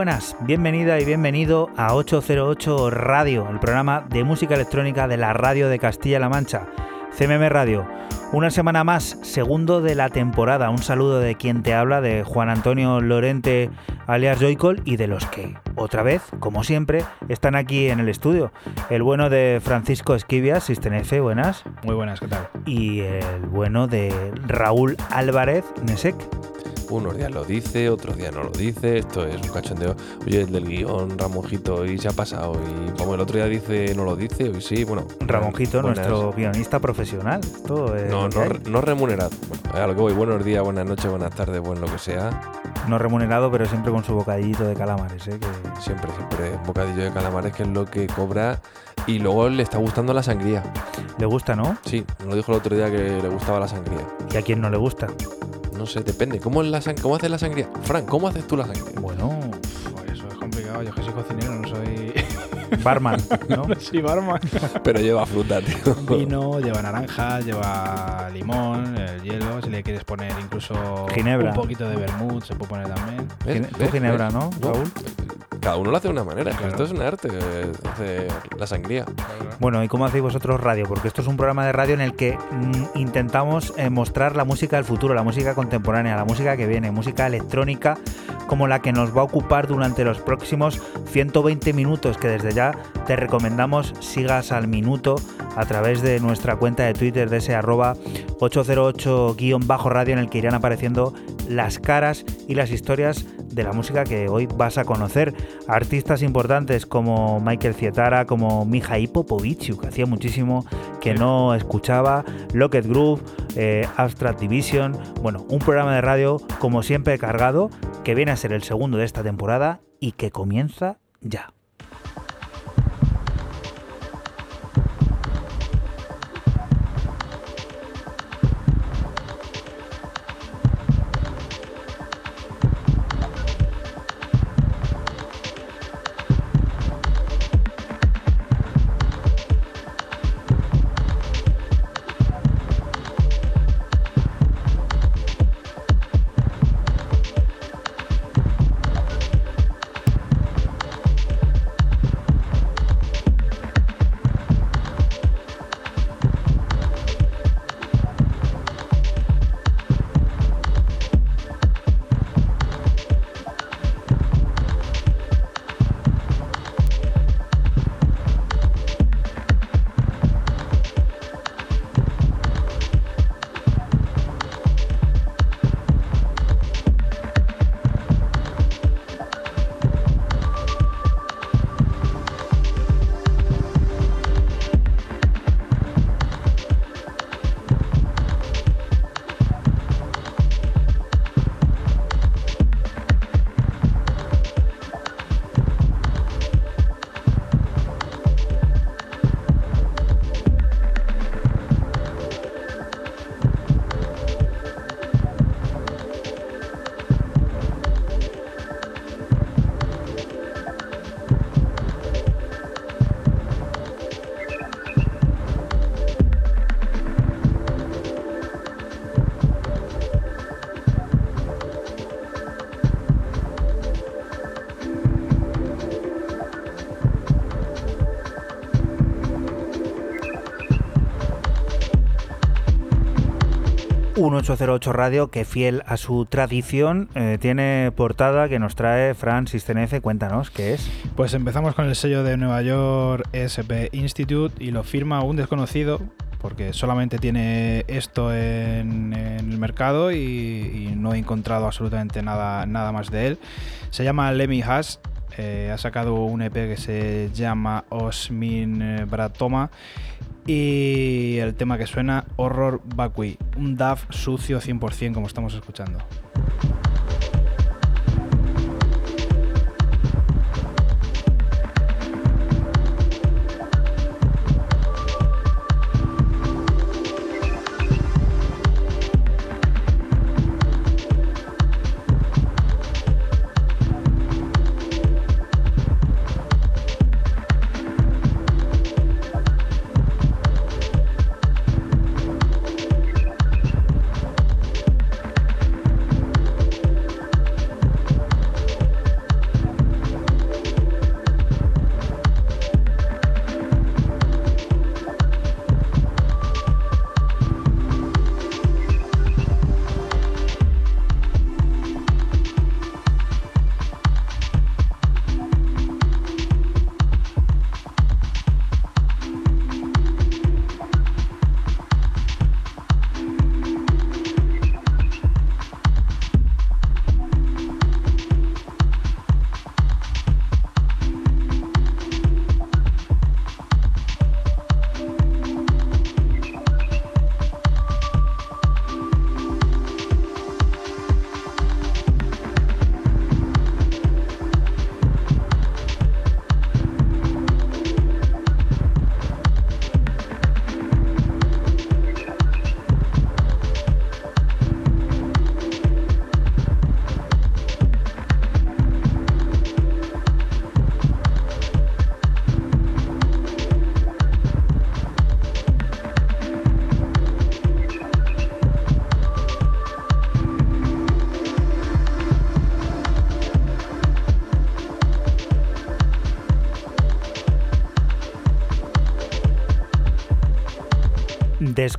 Buenas, bienvenida y bienvenido a 808 Radio, el programa de música electrónica de la radio de Castilla-La Mancha, CMM Radio. Una semana más, segundo de la temporada. Un saludo de quien te habla, de Juan Antonio Lorente alias Joycol y de los que, otra vez, como siempre, están aquí en el estudio. El bueno de Francisco Esquivias, Sistenefe, buenas. Muy buenas, ¿qué tal? Y el bueno de Raúl Álvarez Nesek. Unos días lo dice, otros días no lo dice. Esto es un cachondeo. Oye, el del guion Ramonjito y se ha pasado. Y como el otro día dice, no lo dice, hoy sí. Bueno, Ramonjito, nuestro guionista profesional. No, no, no, remunerado. Bueno, a lo que voy. Buenos días, buenas noches, buenas tardes, bueno, lo que sea. No remunerado, pero siempre con su bocadillito de calamares. ¿eh? Que... Siempre, siempre. Bocadillo de calamares, que es lo que cobra. Y luego le está gustando la sangría. ¿Le gusta, no? Sí, me lo dijo el otro día que le gustaba la sangría. ¿Y a quién no le gusta? No sé, depende. ¿Cómo, es la ¿Cómo haces la sangría? Frank, ¿cómo haces tú la sangría? Bueno, eso es complicado. Yo que soy cocinero, no soy. Barman, ¿no? sí, barman. Pero lleva fruta, tío. Vino, lleva naranja, lleva limón, el hielo. Si le quieres poner incluso ginebra. un poquito de vermut, se puede poner también. Tú ginebra, ¿no, Raúl? cada uno lo hace de una manera. Esto es un arte, hace la sangría. Bueno, ¿y cómo hacéis vosotros radio? Porque esto es un programa de radio en el que mm, intentamos eh, mostrar la música del futuro, la música contemporánea, la música que viene, música electrónica como la que nos va a ocupar durante los próximos 120 minutos, que desde ya te recomendamos sigas al minuto a través de nuestra cuenta de Twitter de ese arroba 808-radio en el que irán apareciendo las caras y las historias de la música que hoy vas a conocer. Artistas importantes como Michael Cietara, como Mihai Popovici, que hacía muchísimo que no escuchaba, Locket Groove, eh, Abstract Division. Bueno, un programa de radio como siempre cargado, que viene a ser el segundo de esta temporada y que comienza ya. 1808 Radio, que fiel a su tradición, eh, tiene portada que nos trae Fran Sistenefe. Cuéntanos, ¿qué es? Pues empezamos con el sello de Nueva York SP Institute y lo firma un desconocido porque solamente tiene esto en, el mercado y, no he encontrado absolutamente nada, nada más de él. Se llama Lemmy Haas, eh, ha sacado un EP que se llama Osmin Bratoma Y el tema que suena, Horror Vacui, un DAF sucio 100% como estamos escuchando.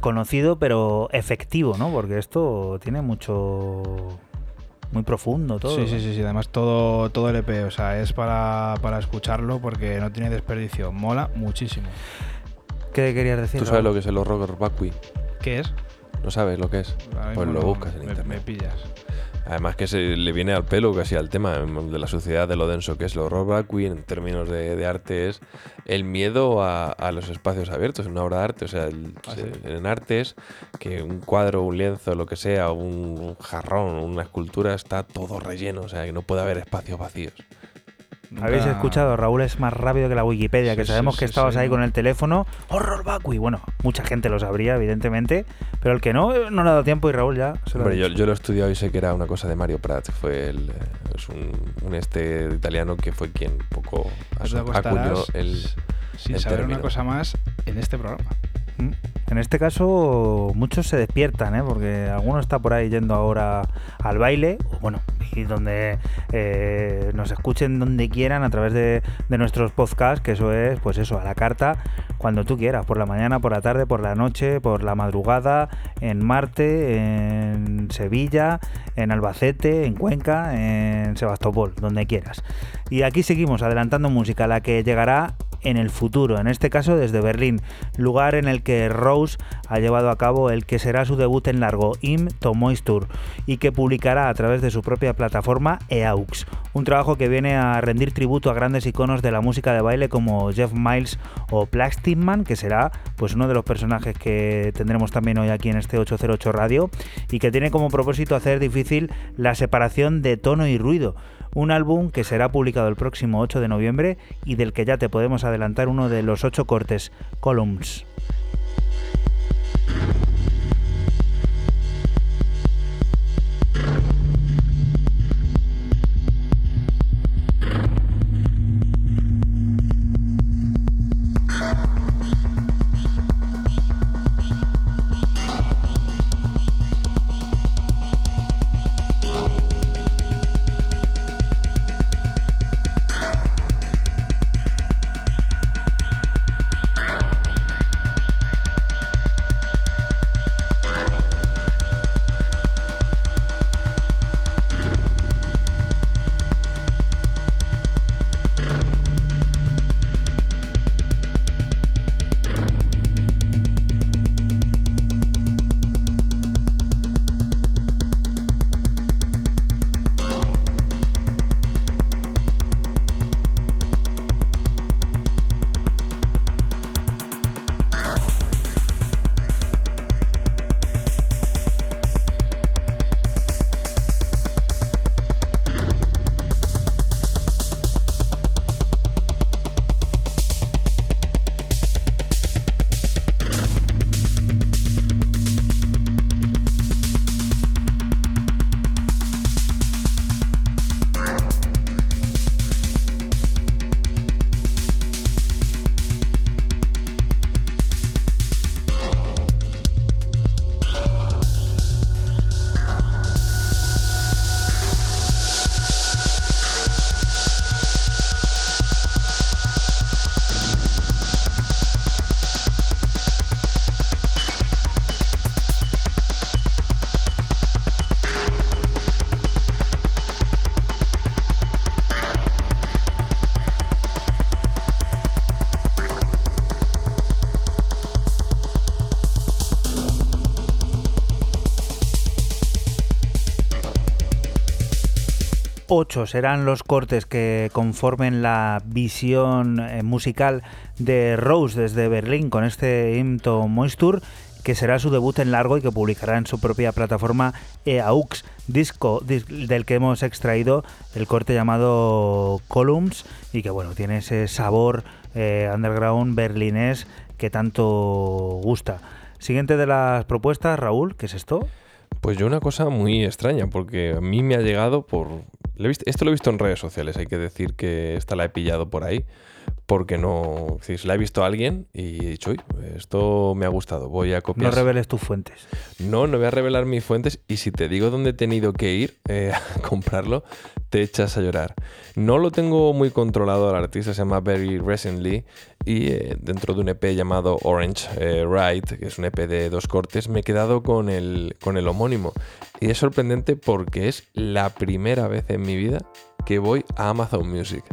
Desconocido pero efectivo, ¿no? Porque esto tiene mucho muy profundo todo. Sí, sí, sí, sí. Además todo, todo el EP, o sea, es para, para escucharlo porque no tiene desperdicio. Mola muchísimo. ¿Qué querías decir? ¿Tú sabes lo que es el horror vacui? ¿Qué es? ¿No sabes lo que es? Pues lo buscas en me, internet. Me pillas. Además que se le viene al pelo casi al tema de la sociedad de lo denso que es el horror vacui en términos de, de arte es el miedo a, a, los espacios abiertos en una obra de arte. O sea, el, ¿Ah, se, en arte es que un cuadro, un lienzo, lo que sea, un, un jarrón, una escultura está todo relleno. O sea, que no puede haber espacios vacíos. Habéis Nunca- escuchado, Raúl es más rápido que la Wikipedia, que sabemos sí, que sí, estabas sí, ahí con el teléfono. Horror vacui. Bueno, mucha gente lo sabría, evidentemente, pero el que no, eh, no le ha dado tiempo y Raúl ya se lo ha Hombre, yo, yo lo he estudiado y sé que era una cosa de Mario Prat. Fue el, eh, es un, un este italiano que fue quien poco acuñó acostarás el... sin el saber término. una cosa más en este programa. En este caso, muchos se despiertan, ¿eh? porque alguno está por ahí yendo ahora al baile, o bueno, y donde eh, nos escuchen donde quieran a través de nuestros podcasts, que eso es, pues eso, a la carta, cuando tú quieras, por la mañana, por la tarde, por la noche, por la madrugada, en Marte, en Sevilla, en Albacete, en Cuenca, en Sebastopol, donde quieras. Y aquí seguimos adelantando música, la que llegará en el futuro, en este caso desde Berlín, lugar en el que Rose ha llevado a cabo el que será su debut en largo, Im to Moisture, y que publicará a través de su propia plataforma EAUX, un trabajo que viene a rendir tributo a grandes iconos de la música de baile como Jeff Miles o Plastic Man, que será pues uno de los personajes que tendremos también hoy aquí en este 808 Radio y que tiene como propósito hacer difícil la separación de tono y ruido. Un álbum que será publicado el próximo 8 de noviembre y del que ya te podemos adelantar uno de los ocho cortes, Columns. Ocho serán los cortes que conformen la visión eh, musical de Rose desde Berlín con este Imto Moisture que será su debut en largo y que publicará en su propia plataforma EAUX, disco del que hemos extraído el corte llamado Columns y que bueno, tiene ese sabor eh, underground berlinés que tanto gusta. Siguiente de las propuestas, Raúl, ¿qué es esto? Pues yo una cosa muy extraña, porque a mí me ha llegado por... Esto lo he visto en redes sociales, hay que decir que esta la he pillado por ahí porque no. Si la he visto a alguien y he dicho, esto me ha gustado, voy a copiar. No reveles tus fuentes. No, no voy a revelar mis fuentes y si te digo dónde he tenido que ir eh, a comprarlo, te echas a llorar. No lo tengo muy controlado al artista, se llama Very Recently y eh, dentro de un EP llamado Orange eh, Ride, que es un EP de dos cortes, me he quedado con el, con el homónimo. Y es sorprendente porque es la primera vez en mi vida que voy a Amazon Music.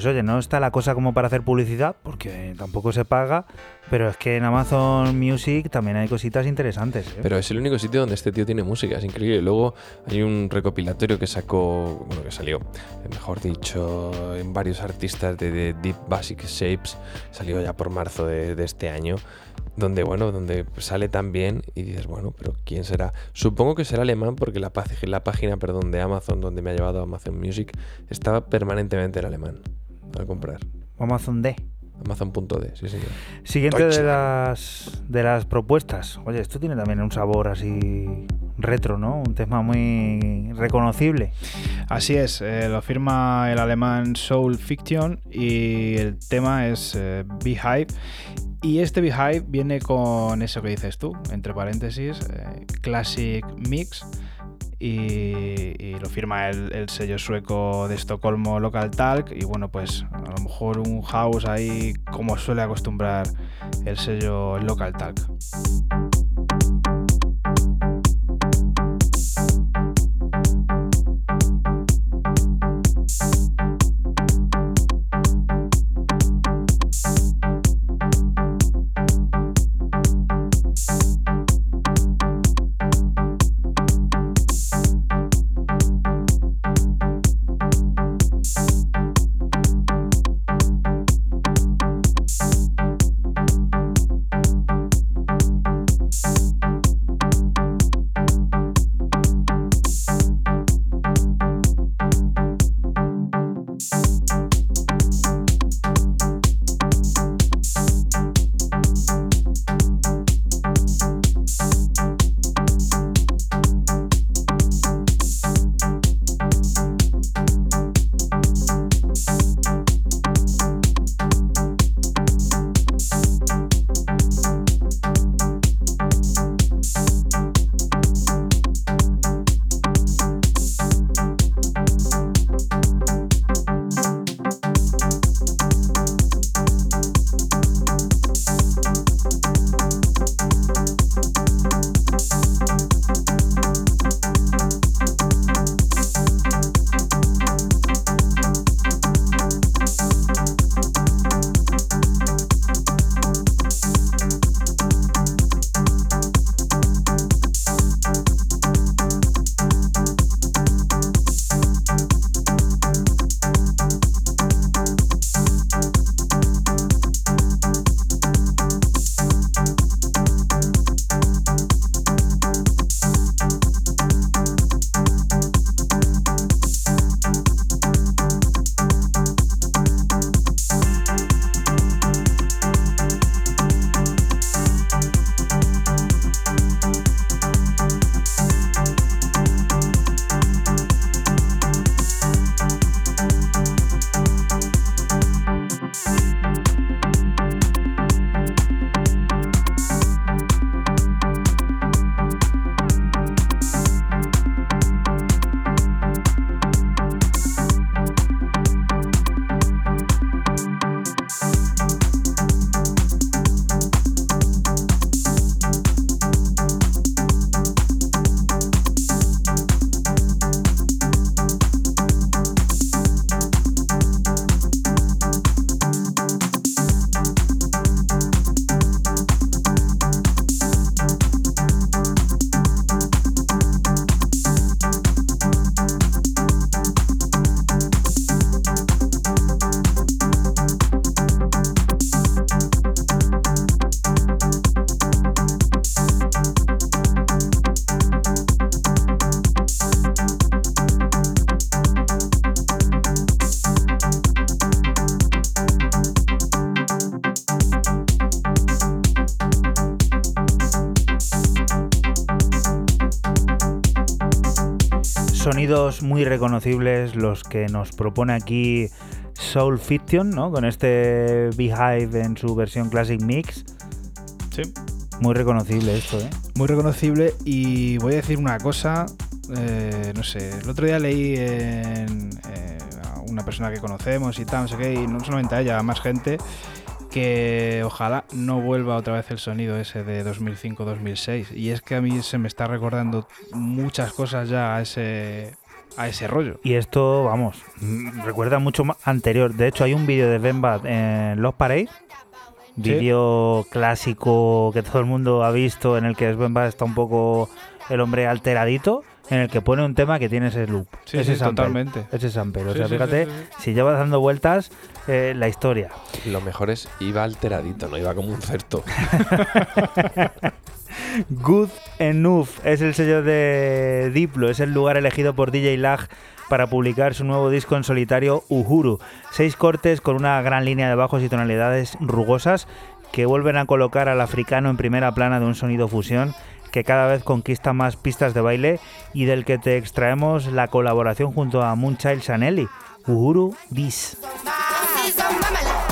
Pues oye, no está la cosa como para hacer publicidad, porque tampoco se paga, pero es que en Amazon Music también hay cositas interesantes. ¿eh? Pero es el único sitio donde este tío tiene música, es increíble. Luego hay un recopilatorio que sacó, bueno, que salió, mejor dicho, en varios artistas de, Deep Basic Shapes, salió ya por marzo de, este año donde bueno, donde sale tan bien y dices, bueno, pero ¿quién será? Supongo que será alemán porque la, página, perdón, de Amazon donde me ha llevado Amazon Music estaba permanentemente en alemán a comprar. Amazon D. Amazon.d, sí, señor. Siguiente de las, de las propuestas. Oye, esto tiene también un sabor así retro, ¿no? Un tema muy reconocible. Así es, eh, lo firma el alemán Soul Fiction y el tema es eh, Beehive. Y este Beehive viene con eso que dices tú, entre paréntesis, eh, Classic Mix. Y, lo firma el, el, sello sueco de Estocolmo Local Talk y bueno pues a lo mejor un house ahí como suele acostumbrar el sello Local Talk. Muy reconocibles los que nos propone aquí Soul Fiction, ¿no? Con este Beehive en su versión Classic Mix. Sí. Muy reconocible esto, ¿eh? Muy reconocible y voy a decir una cosa, eh, no sé, el otro día leí en eh, a una persona que conocemos y tal, no sé qué, y no solamente a ella, a más gente, que ojalá no vuelva otra vez el sonido ese de 2005-2006. Y es que a mí se me está recordando muchas cosas ya a ese, a ese rollo. Y esto, vamos, mm, recuerda mucho más anterior. De hecho, hay un vídeo de Ben en Los Parade, vídeo clásico que todo el mundo ha visto, en el que Ben está un poco el hombre alteradito, en el que pone un tema que tiene ese loop. Sí, ese totalmente. Ese sample. O sea, fíjate, si lleva dando vueltas eh, la historia. Lo mejor es iba alteradito, no iba como un certo. Good Enough es el sello de Diplo, es el lugar elegido por DJ Lag para publicar su nuevo disco en solitario Uhuru. Seis cortes con una gran línea de bajos y tonalidades rugosas que vuelven a colocar al africano en primera plana de un sonido fusión que cada vez conquista más pistas de baile y del que te extraemos la colaboración junto a Moonchild Sanelli, Uhuru Dis. DJ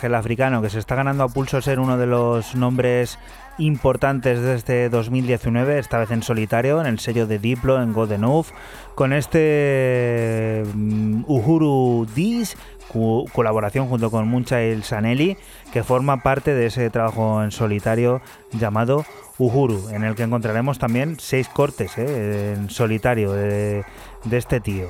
Lag, el africano, que se está ganando a pulso ser uno de los nombres importantes de este 2019, esta vez en solitario, en el sello de Diplo, en God Enough, con este mm, Uhuru Dis, colaboración junto con Munchael Sanelli, que forma parte de ese trabajo en solitario llamado Uhuru, en el que encontraremos también seis cortes eh, en solitario de, este tío.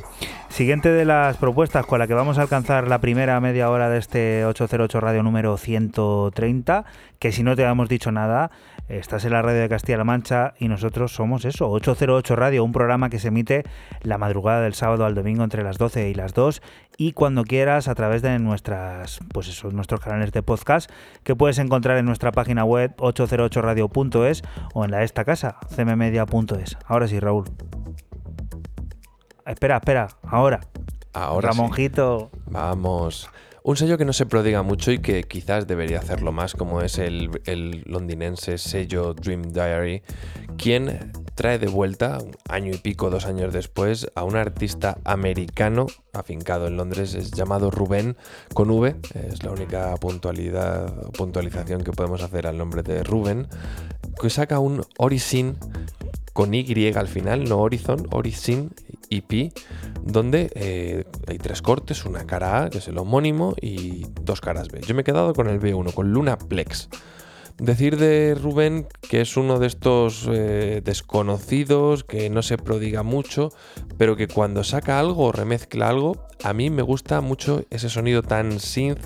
Siguiente de las propuestas con la que vamos a alcanzar la primera media hora de este 808 radio número 130, que si no te habíamos dicho nada, Estás en la radio de Castilla-La Mancha y nosotros somos eso, 808 Radio, un programa que se emite la madrugada del sábado al domingo entre las 12 y las 2 y cuando quieras a través de nuestras, pues eso, nuestros canales de podcast que puedes encontrar en nuestra página web 808radio.es o en la de esta casa, cmmedia.es. Ahora sí, Raúl. Espera, espera, ahora. Ahora Ramonjito. Vamos. Un sello que no se prodiga mucho y que quizás debería hacerlo más, como es el, londinense sello Dream Diary, quien trae de vuelta, un año y pico, dos años después, a un artista americano afincado en Londres, es llamado Rubén con V, es la única puntualidad, puntualización que podemos hacer al nombre de Rubén, que saca un Orisin con Y al final, no Horizon, Orisin EP, donde eh, hay tres cortes, una cara A, que es el homónimo, y dos caras B. Yo me he quedado con el B1, con Luna Plex. Decir de Rubén que es uno de estos eh, desconocidos, que no se prodiga mucho, pero que cuando saca algo o remezcla algo, a mí me gusta mucho ese sonido tan synth,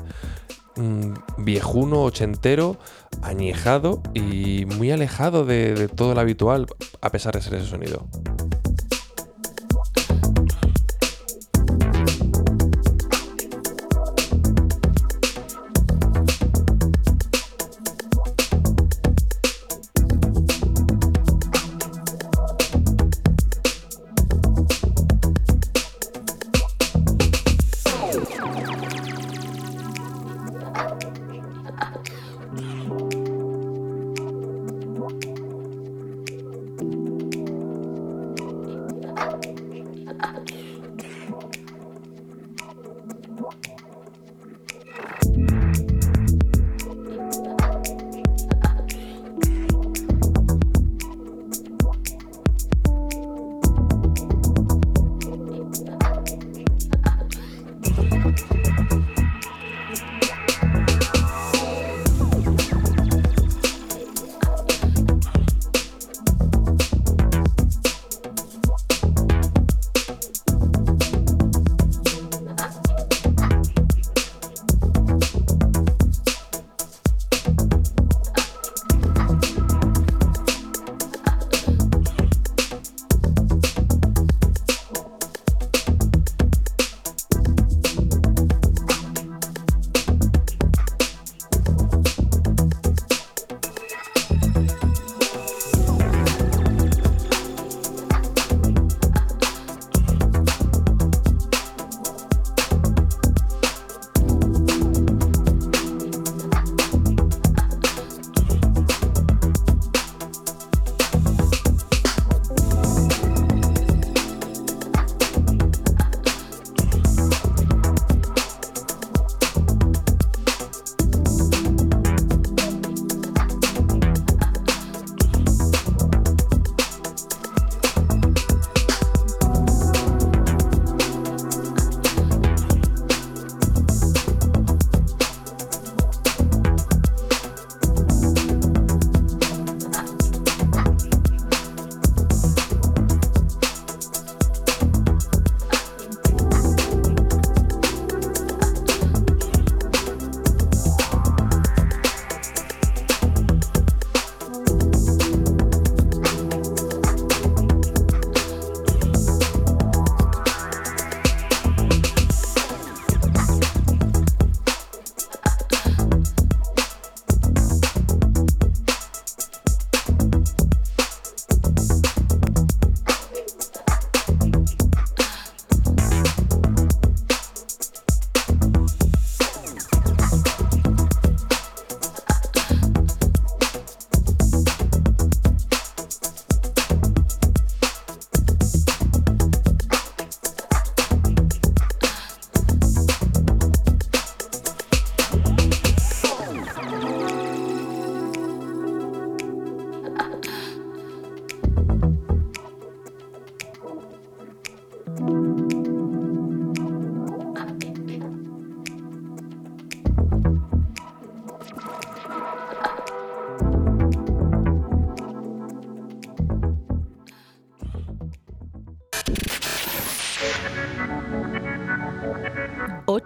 viejuno, ochentero, añejado y muy alejado de, de todo lo habitual, a pesar de ser ese sonido.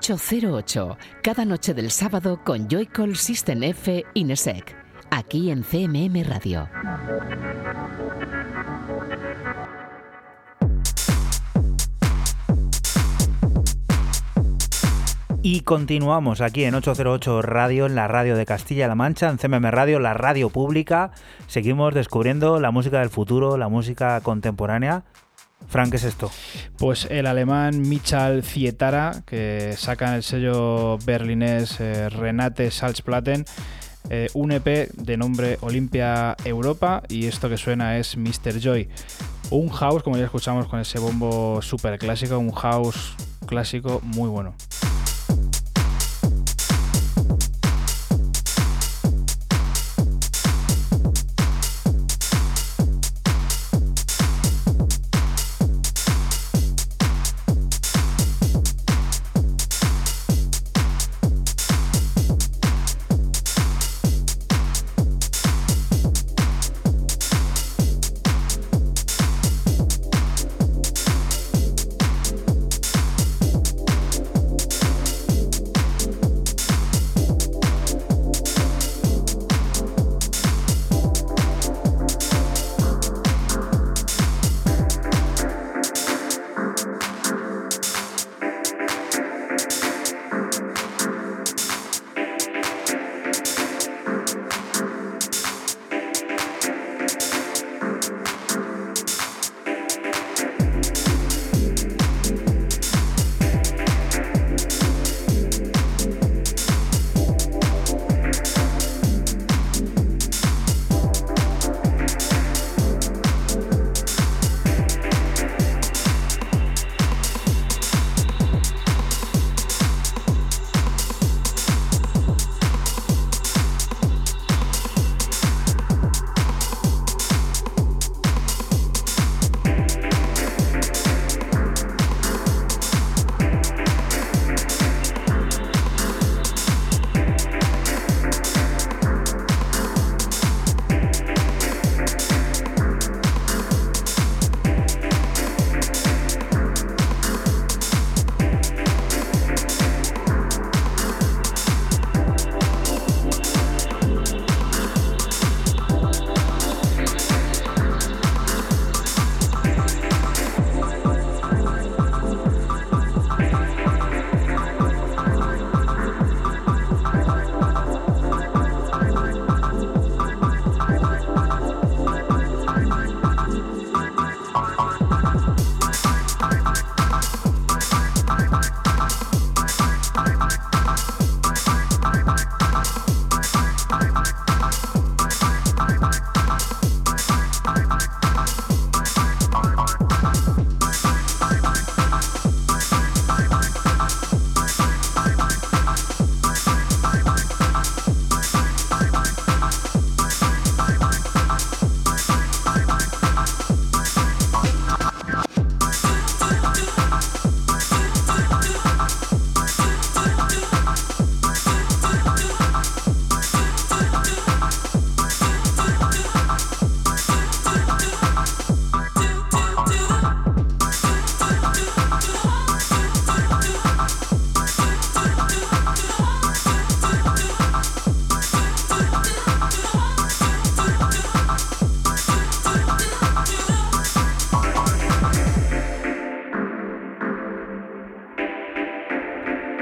...808... cada noche del sábado con Joycall System F Inesec, aquí en CMM Radio. Y continuamos aquí en 808 Radio, en la radio de Castilla-La Mancha, en CMM Radio, la radio pública. Seguimos descubriendo la música del futuro, la música contemporánea. Frank, ¿qué es esto? Pues el alemán Michal Zietara, que saca en el sello berlinés eh, Renate Salzplatten, eh, un EP de nombre Olimpia Europa y esto que suena es Mr. Joy. Un house, como ya escuchamos con ese bombo súper clásico, un house clásico muy bueno.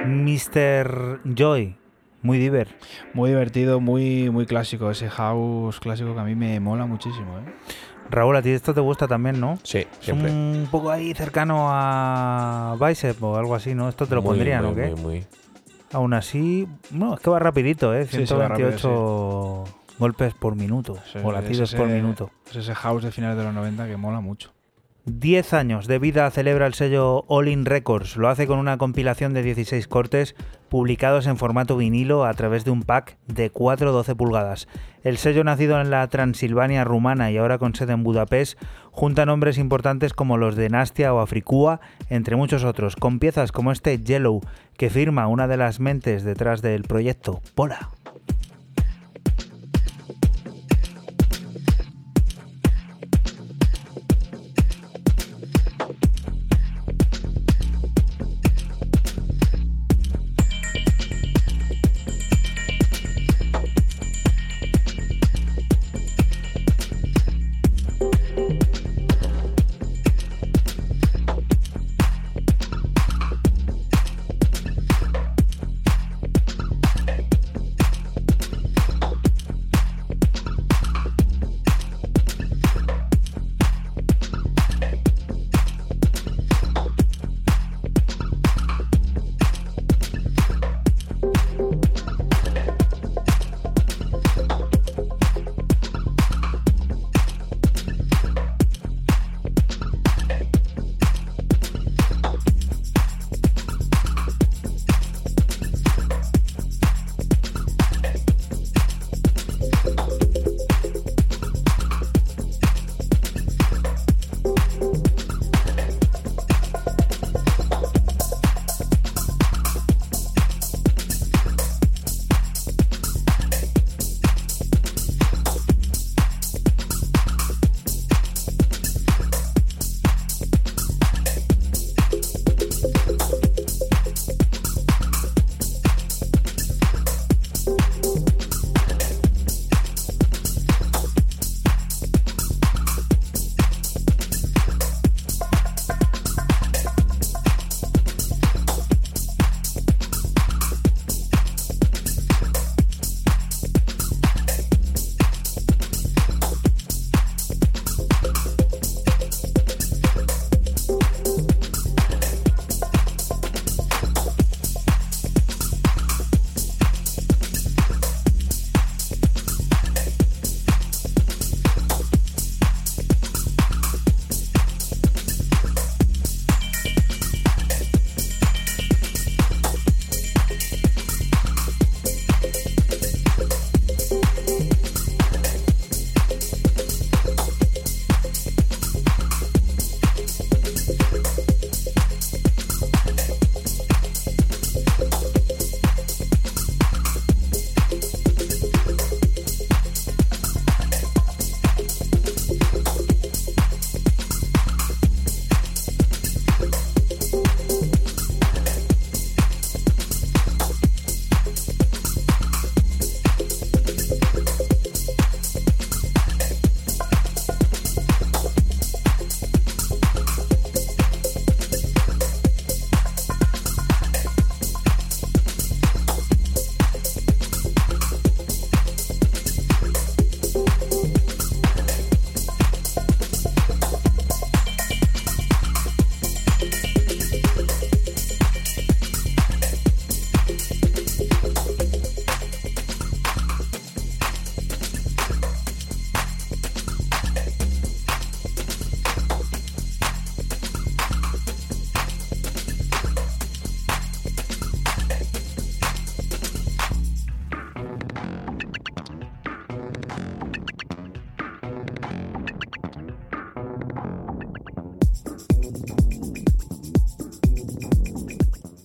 Mr. Joy, muy diver. Muy divertido, muy, muy clásico. Ese house clásico que a mí me mola muchísimo. ¿eh? Raúl, a ti esto te gusta también, ¿no? Sí, Es siempre. un poco ahí cercano a Bicep o algo así, ¿no? Esto te lo Muy, pondrían, muy, ¿o qué? Muy, muy. Aún así, no, es que va rapidito, ¿eh? Sí, sí, va 128 golpes por minuto Sí, o latidos es por ese- minuto. Es ese house de finales de los 90 que mola mucho. 10 años de vida celebra el sello All In Records. Lo hace con una compilación de 16 cortes publicados en formato vinilo a través de un pack de 4-12 pulgadas. El sello nacido en la Transilvania rumana y ahora con sede en Budapest junta nombres importantes como los de Nastia o Africua, entre muchos otros, con piezas como este Yellow, que firma una de las mentes detrás del proyecto, Pola.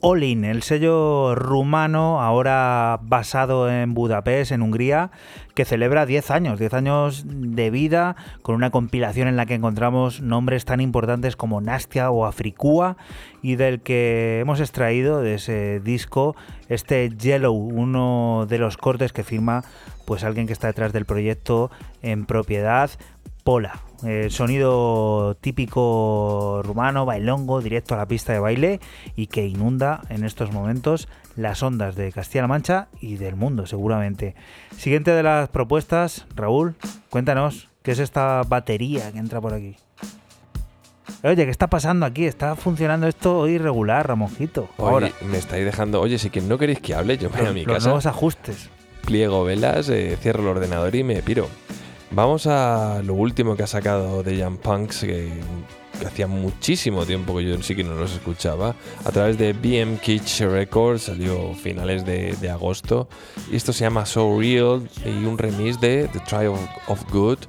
Olin, el sello rumano, ahora basado en Budapest, en Hungría, que celebra 10 años, 10 años de vida, con una compilación en la que encontramos nombres tan importantes como Nastia o Africua, y del que hemos extraído de ese disco este Yellow, uno de los cortes que firma pues alguien que está detrás del proyecto en propiedad. Pola. El sonido típico rumano, bailongo, directo a la pista de baile y que inunda en estos momentos las ondas de Castilla-La Mancha y del mundo, seguramente. Siguiente de las propuestas, Raúl, cuéntanos, ¿qué es esta batería que entra por aquí? Oye, ¿qué está pasando aquí? Está funcionando esto irregular, Ramonjito. Ahora me estáis dejando. Oye, si que no queréis que hable, yo me voy a mi los casa. nuevos ajustes. Pliego velas, eh, cierro el ordenador y me piro. Vamos a lo último que ha sacado de Young Punks, que, hacía muchísimo tiempo que yo sí que no los escuchaba. A través de BM Kitsch Records, salió finales de, de agosto. Y esto se llama So Real y un remix de The Trial of Good.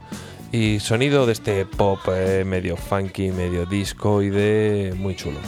Y sonido de este pop eh, medio funky, medio disco y de muy chulo.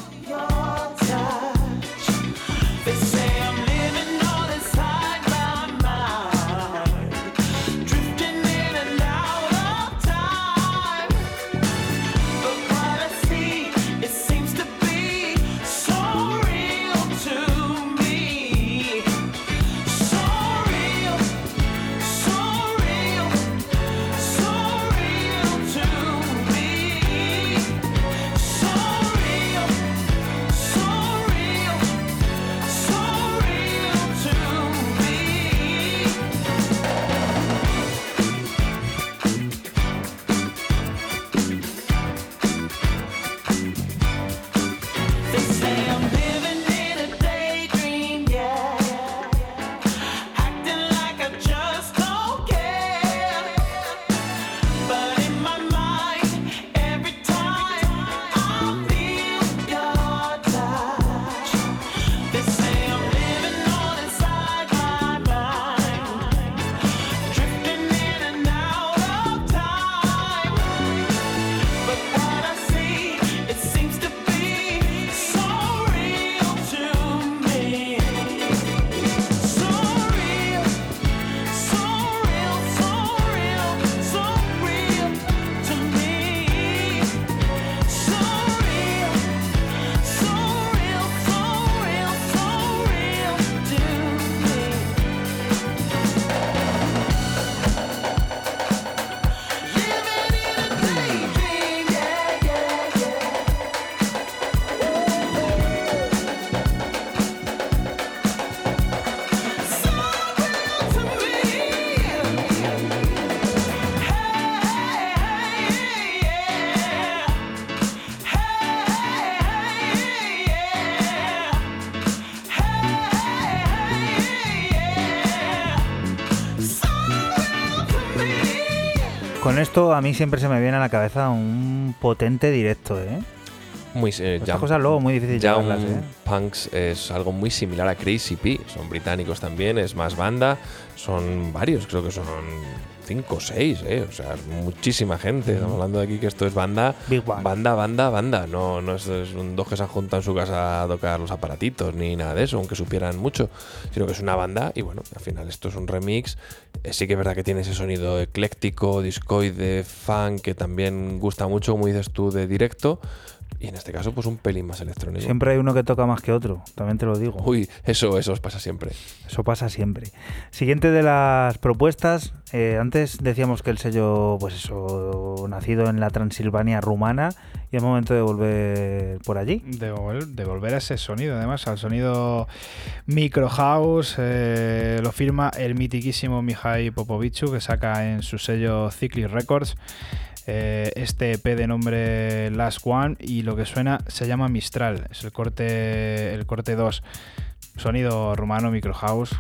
A mí siempre se me viene a la cabeza un potente directo, ¿eh? Muy, eh, Estas cosas luego muy difícil Young llevarlas, ¿eh? Punks es algo muy similar a Crazy P. Son británicos también, es más banda. Son varios, creo que son cinco o seis, ¿eh? O sea, muchísima gente. Estamos hablando de aquí que esto es banda, banda, banda, banda. No, no es, es un- dos que se han juntado en su casa a tocar los aparatitos ni nada de eso, aunque supieran mucho. Sino que es una banda y bueno, al final esto es un remix. Eh, sí que es verdad que tiene ese sonido ecléctico, discoide, funk, que también gusta mucho, como dices tú, de directo. Y en este caso, pues un pelín más electrónico. Siempre hay uno que toca más que otro, también te lo digo. Uy, eso, eso os pasa siempre. Eso pasa siempre. Siguiente de las propuestas. eh, antes decíamos que el sello, pues eso, nacido en la Transilvania rumana y es momento de volver por allí. De, vol- de volver a ese sonido, además, al sonido micro house. eh, lo firma el mitiquísimo Mihai Popovichu, que saca en su sello Cyclic Records eh, este EP de nombre Last One. Y lo que suena se llama Mistral, es el corte, el corte 2. Sonido rumano micro house.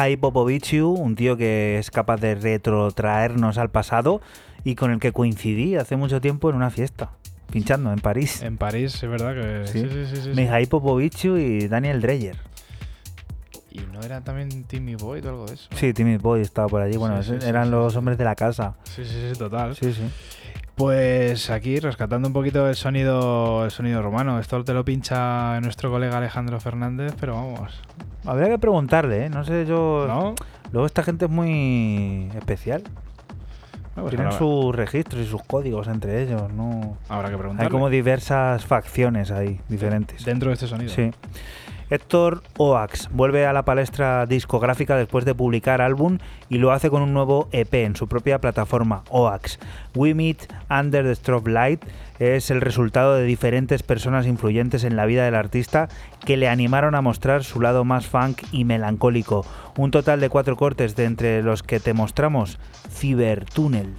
Mihai Popoviciu, un tío que es capaz de retrotraernos al pasado y con el que coincidí hace mucho tiempo en una fiesta, pinchando en París. En París, es verdad que. Sí. Sí, sí, sí. sí. Mihai Popoviciu y Daniel Dreyer. ¿Y no era también Timmy Boyd o algo de eso? Sí, Timmy Boy estaba por allí. Bueno, Sí, eran los hombres de la casa. Sí, sí, sí, total. Sí, sí. Pues aquí rescatando un poquito el sonido, el sonido romano. Esto te lo pincha nuestro colega Alejandro Fernández, pero vamos. Habría que preguntarle, ¿eh? No sé, yo... ¿No? Luego esta gente es muy especial. Ah, pues Tienen sus registros y sus códigos entre ellos, ¿no? habrá que preguntarle. Hay como diversas facciones ahí, diferentes. Dentro de este sonido. Sí. Héctor Oax vuelve a la palestra discográfica después de publicar álbum y lo hace con un nuevo EP en su propia plataforma, Oax. We Meet Under the Strobe Light es el resultado de diferentes personas influyentes en la vida del artista que le animaron a mostrar su lado más funk y melancólico. Un total de cuatro cortes de entre los que te mostramos Cibertúnel.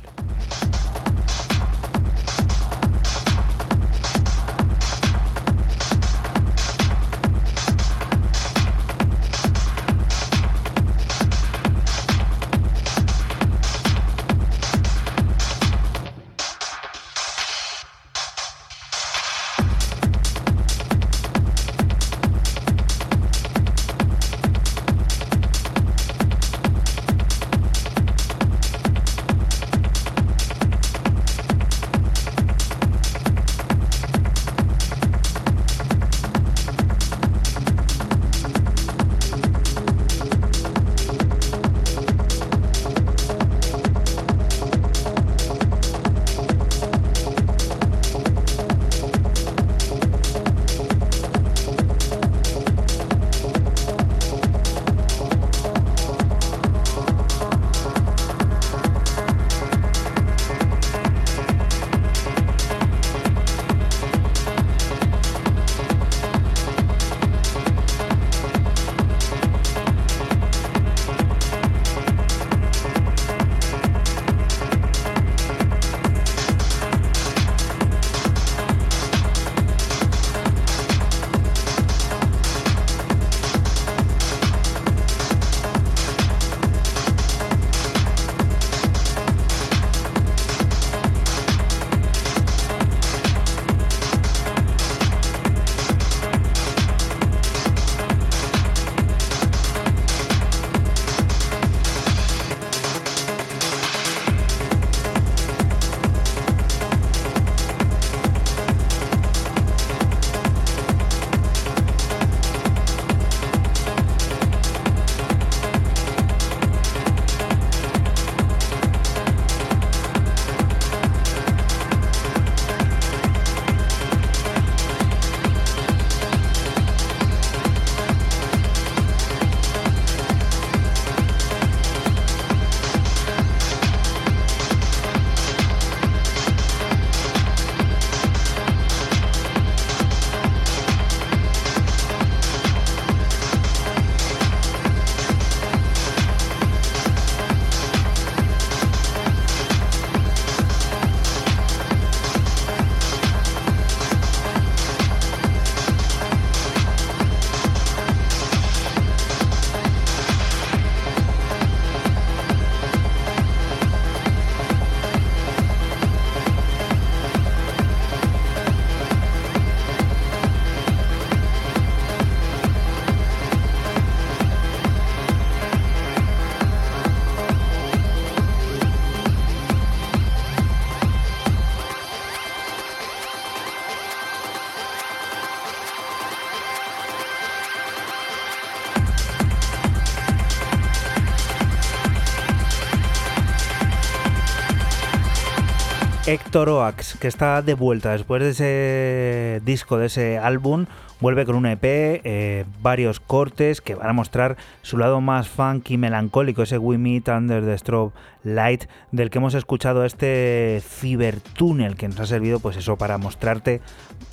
Héctor Oax, que está de vuelta después de ese disco, de ese álbum, vuelve con un EP, eh, varios cortes que van a mostrar su lado más funky, melancólico, ese We Meet Under the Strobe Light, del que hemos escuchado este cibertúnel, que nos ha servido, pues eso, para mostrarte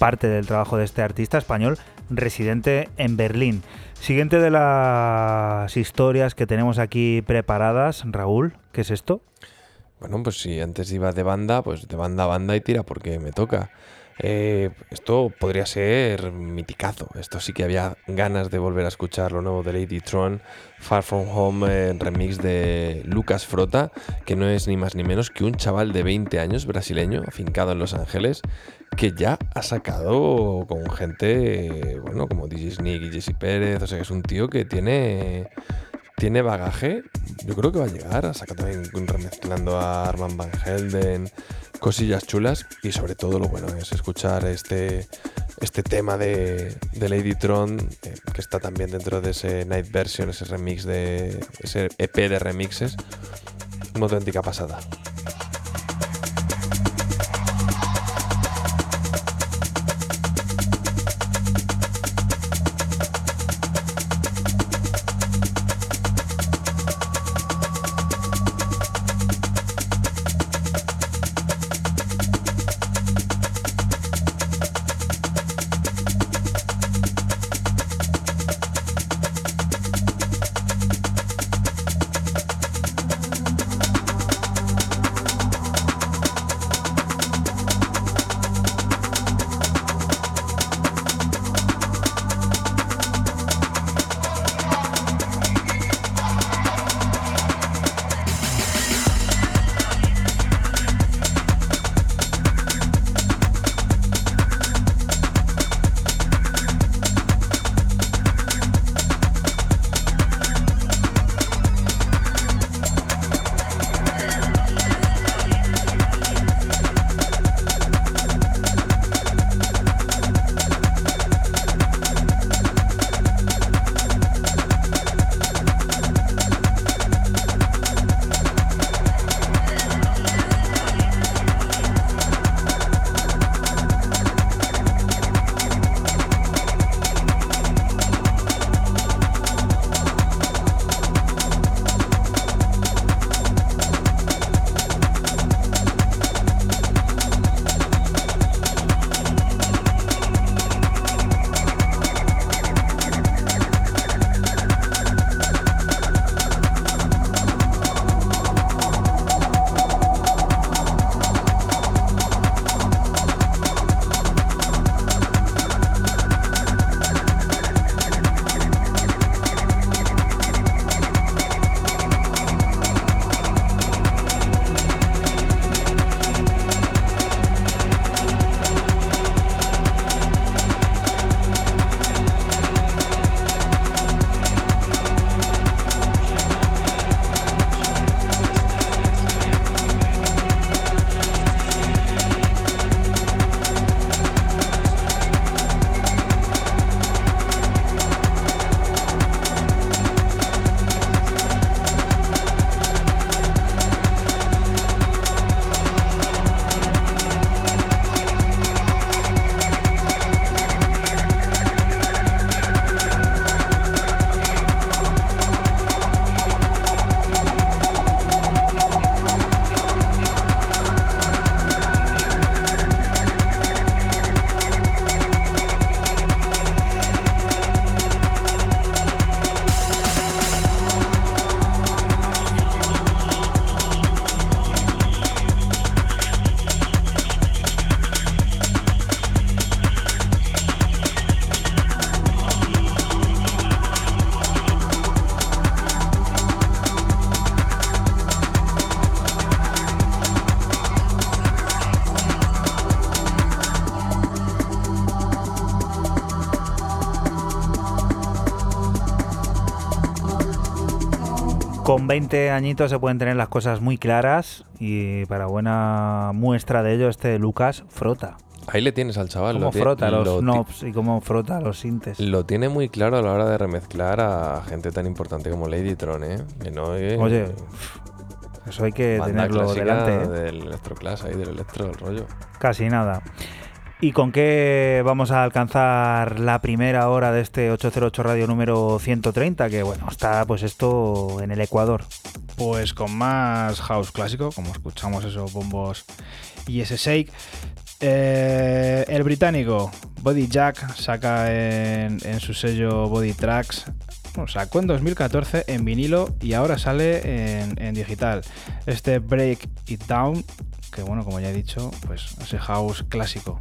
parte del trabajo de este artista español residente en Berlín. Siguiente de las historias que tenemos aquí preparadas, Raúl, ¿qué es esto? Bueno, pues si antes iba de banda, pues de banda a banda y tira porque me toca. Eh, esto podría ser miticazo. Esto sí que había ganas de volver a escuchar lo nuevo de Lady Tron, Far From Home, eh, remix de Lucas Frota, que no es ni más ni menos que un chaval de 20 años brasileño, afincado en Los Ángeles, que ya ha sacado con gente, bueno, como DJ Sneak y Jesse Pérez, o sea que es un tío que tiene tiene bagaje. Yo creo que va a llegar. Ha sacado también remezclando a Arman Van Helden, cosillas chulas. Y sobre todo lo bueno es escuchar este, este tema de, de Lady Tron, eh, que está también dentro de ese Night Version, ese remix de. ese EP de remixes. Una auténtica pasada. Con 20 añitos se pueden tener las cosas muy claras y para buena muestra de ello este Lucas frota. Ahí le tienes al chaval. Cómo lo frota lo los ti- knobs y cómo frota los sintes. Lo tiene muy claro a la hora de remezclar a gente tan importante como Lady Tron, ¿eh? Que no, eh, Oye, Eso hay que tenerlo delante. ¿eh? del electroclass ahí, del electro, del rollo. Casi nada. ¿Y con qué vamos a alcanzar la primera hora de este 808 Radio número 130? Que bueno, está pues esto en el Ecuador. Pues con más house clásico, como escuchamos esos bombos y ese shake. Eh, el británico Body Jack saca en, en su sello Body Tracks. Sacó en 2014 en vinilo y ahora sale en, en digital. Este Break It Down, que bueno, como ya he dicho, pues ese house clásico.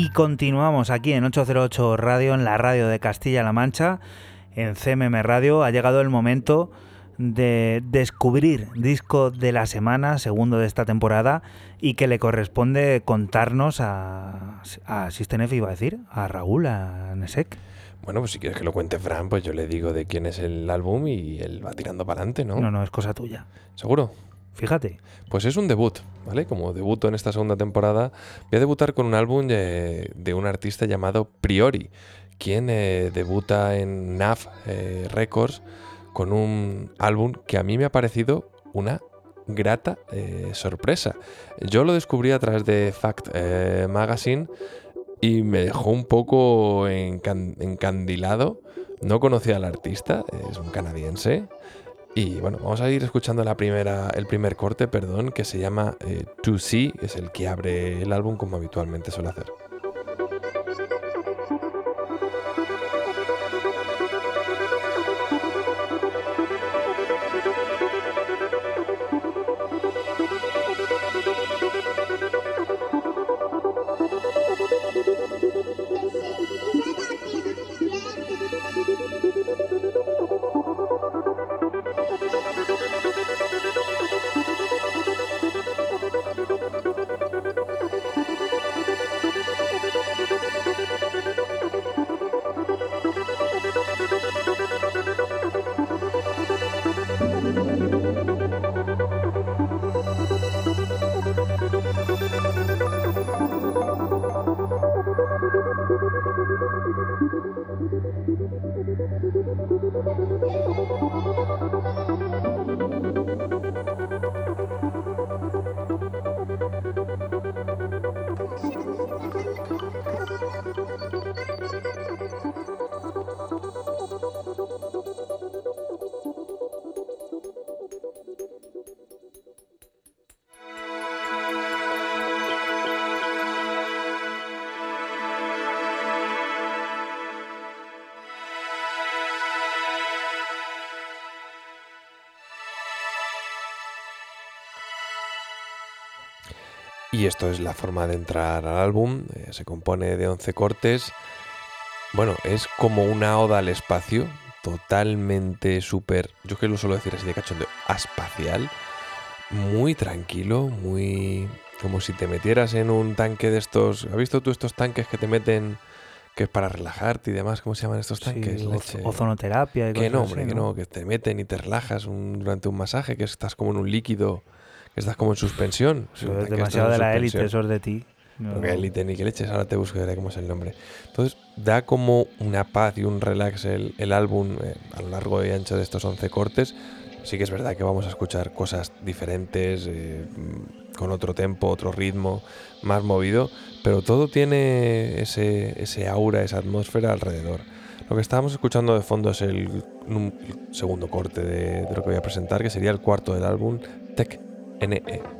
Y continuamos aquí en 808 Radio, en la radio de Castilla-La Mancha, en CMM Radio. Ha llegado el momento de descubrir disco de la semana, segundo de esta temporada, y que le corresponde contarnos a, a System F, iba a decir, a Raúl, a Nesek. Bueno, pues si quieres que lo cuente Fran, pues yo le digo de quién es el álbum y él va tirando para adelante, ¿no? No, no, es cosa tuya. ¿Seguro? Fíjate. Pues es un debut, ¿vale? Como debuto en esta segunda temporada, voy a debutar con un álbum de, un artista llamado Priori, quien eh, debuta en NAF eh, Records con un álbum que a mí me ha parecido una grata eh, sorpresa. Yo lo descubrí a través de Fact Magazine y me dejó un poco encan- encandilado. No conocía al artista, es un canadiense. Y bueno, vamos a ir escuchando la primera, el primer corte, perdón, que se llama eh, To See, es el que abre el álbum como habitualmente suele hacer. Esto es la forma de entrar al álbum. eh, se compone de 11 cortes. Bueno, es como una oda al espacio, totalmente súper, yo que lo suelo decir así de cachondeo, espacial, muy tranquilo, muy como si te metieras en un tanque de estos, ¿has visto tú estos tanques que te meten que es para relajarte y demás? ¿Cómo se llaman estos tanques? Sí, Leche. ozonoterapia y Que no, así, hombre, que no, que te meten y te relajas un- durante un masaje, que estás como en un líquido, estás como en suspensión. Es demasiado de la élite, eso es de ti. No. Porque élite ni que leches, ahora te buscaré cómo es el nombre. Entonces, da como una paz y un relax el, el álbum eh, a lo largo y ancho de estos 11 cortes. Sí que es verdad que vamos a escuchar cosas diferentes, eh, con otro tempo, otro ritmo, más movido, pero todo tiene ese, ese aura, esa atmósfera alrededor. Lo que estábamos escuchando de fondo es el, el segundo corte de, de lo que voy a presentar, que sería el cuarto del álbum, Tech. NE.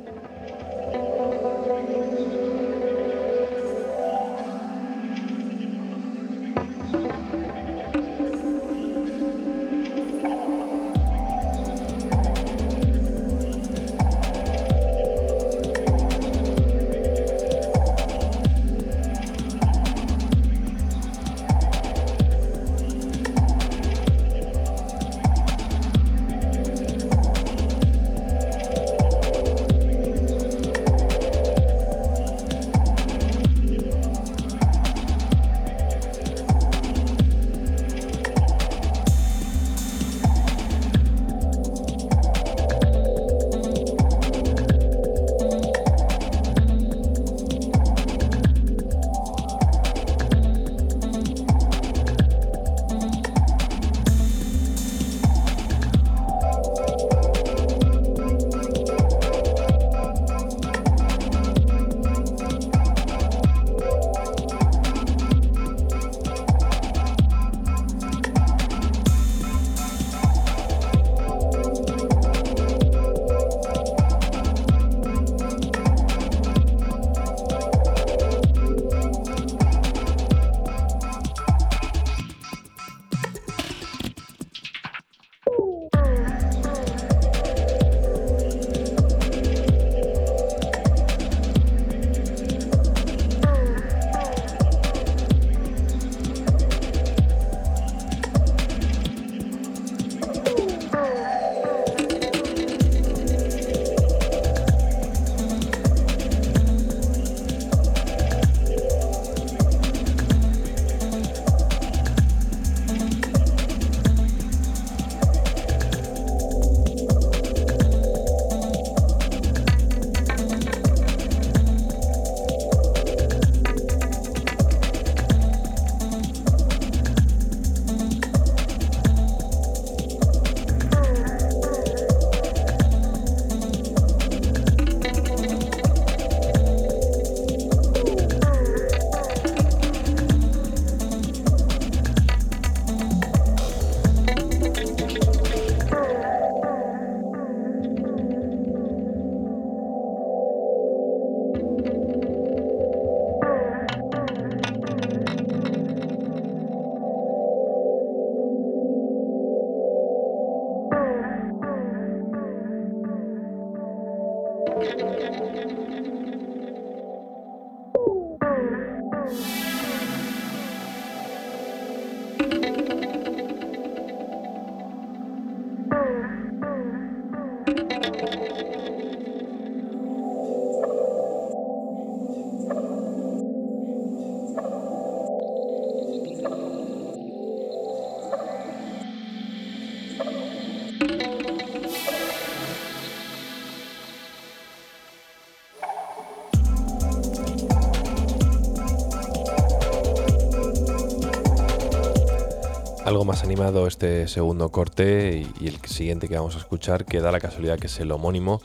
Más animado este segundo corte y, el siguiente que vamos a escuchar, que da la casualidad que es el homónimo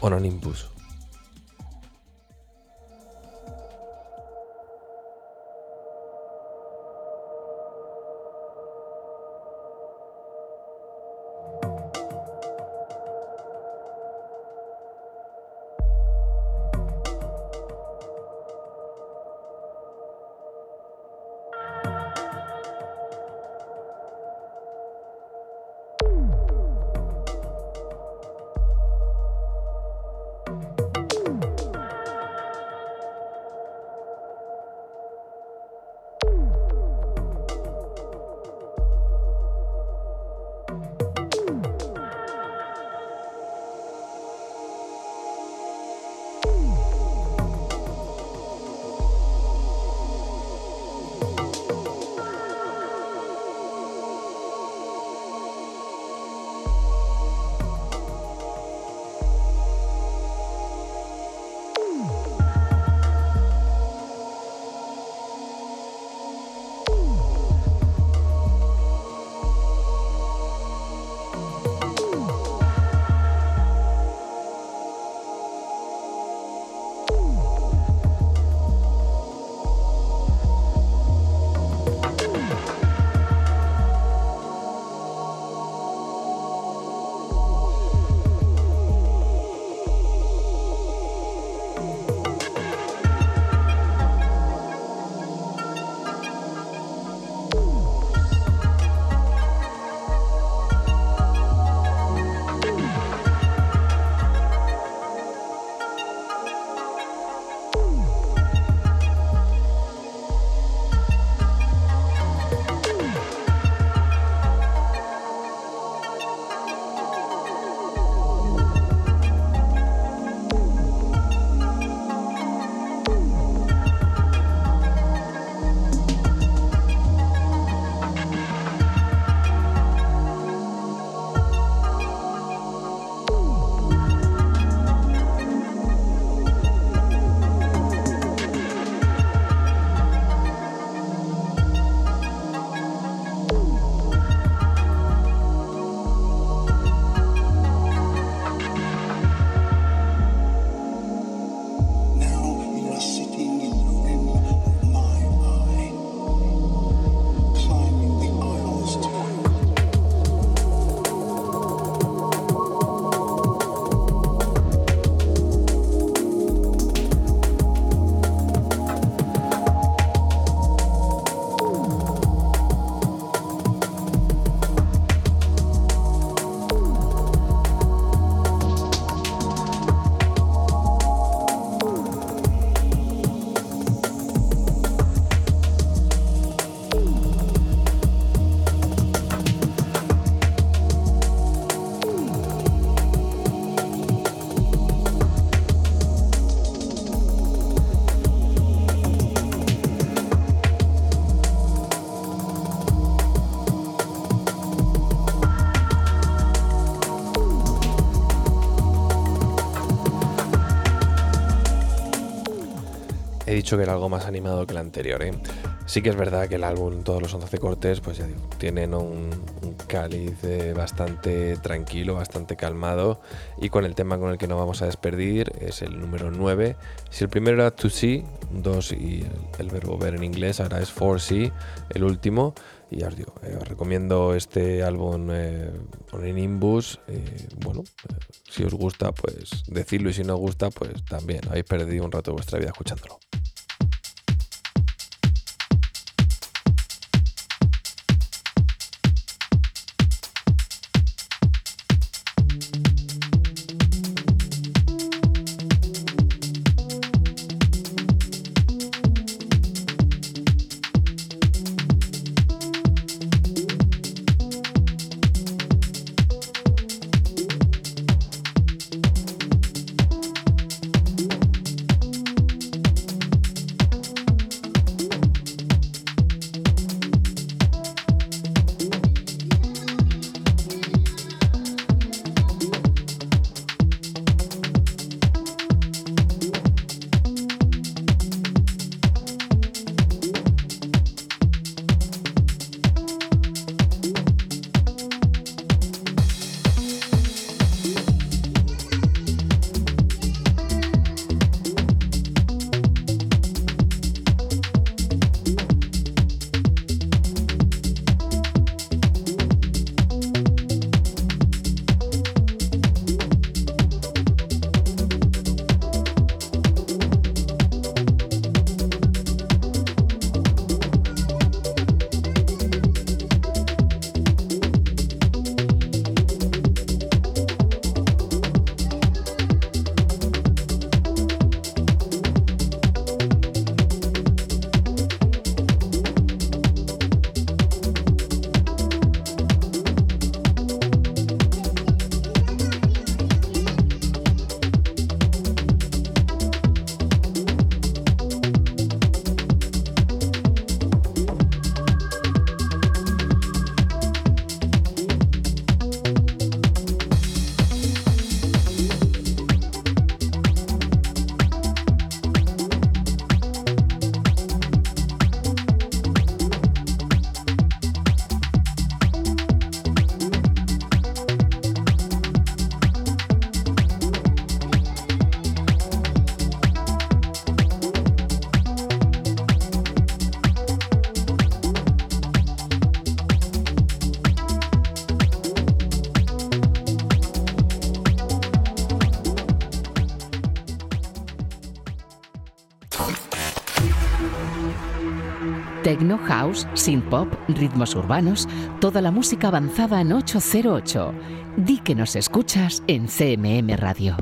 Ononimbus. Dicho que era algo más animado que el anterior, ¿eh? Sí que es verdad que el álbum, todos los 11 cortes, pues ya digo, tienen un, un cáliz eh, bastante tranquilo, bastante calmado. Y con el tema con el que nos vamos a despedir es el número 9. Si el primero era to see, 2 y el, el verbo ver en inglés, ahora es for see, el último. Y ya os digo, eh, os recomiendo este álbum eh, en Imbus. eh, bueno, eh, si os gusta, pues decidlo y si no os gusta, pues también habéis perdido un rato de vuestra vida escuchándolo. Techno, house, synth pop, ritmos urbanos, toda la música avanzada en 808. Di que nos escuchas en CMM Radio.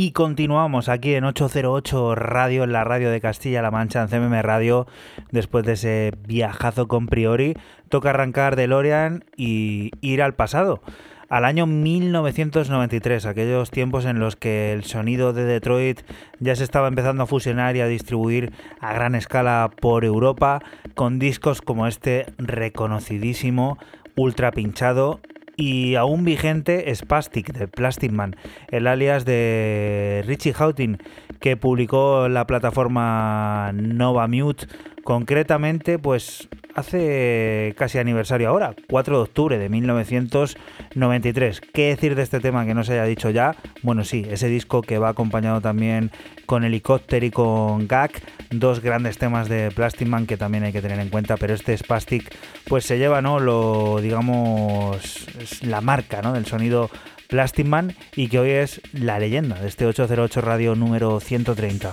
Y continuamos aquí en 808 Radio, en la radio de Castilla-La Mancha, en CMM Radio, después de ese viajazo con Priori. Toca arrancar de Lorian y ir al pasado, al año 1993, aquellos tiempos en los que el sonido de Detroit ya se estaba empezando a fusionar y a distribuir a gran escala por Europa, con discos como este reconocidísimo, ultra pinchado y aún vigente Spastic de Plastic Man, el alias de Richie Houghton, que publicó la plataforma Nova Mute, concretamente pues hace casi aniversario ahora, 4 de octubre de 1993. ¿Qué decir de este tema que no se haya dicho ya? Bueno, sí, ese disco que va acompañado también con Helicopter y con Gag, dos grandes temas de Plastic Man que también hay que tener en cuenta, pero este Spastic pues se lleva, ¿no? Lo, digamos, la marca, ¿no? Del sonido Plastic Man y que hoy es la leyenda de este 808 Radio número 130.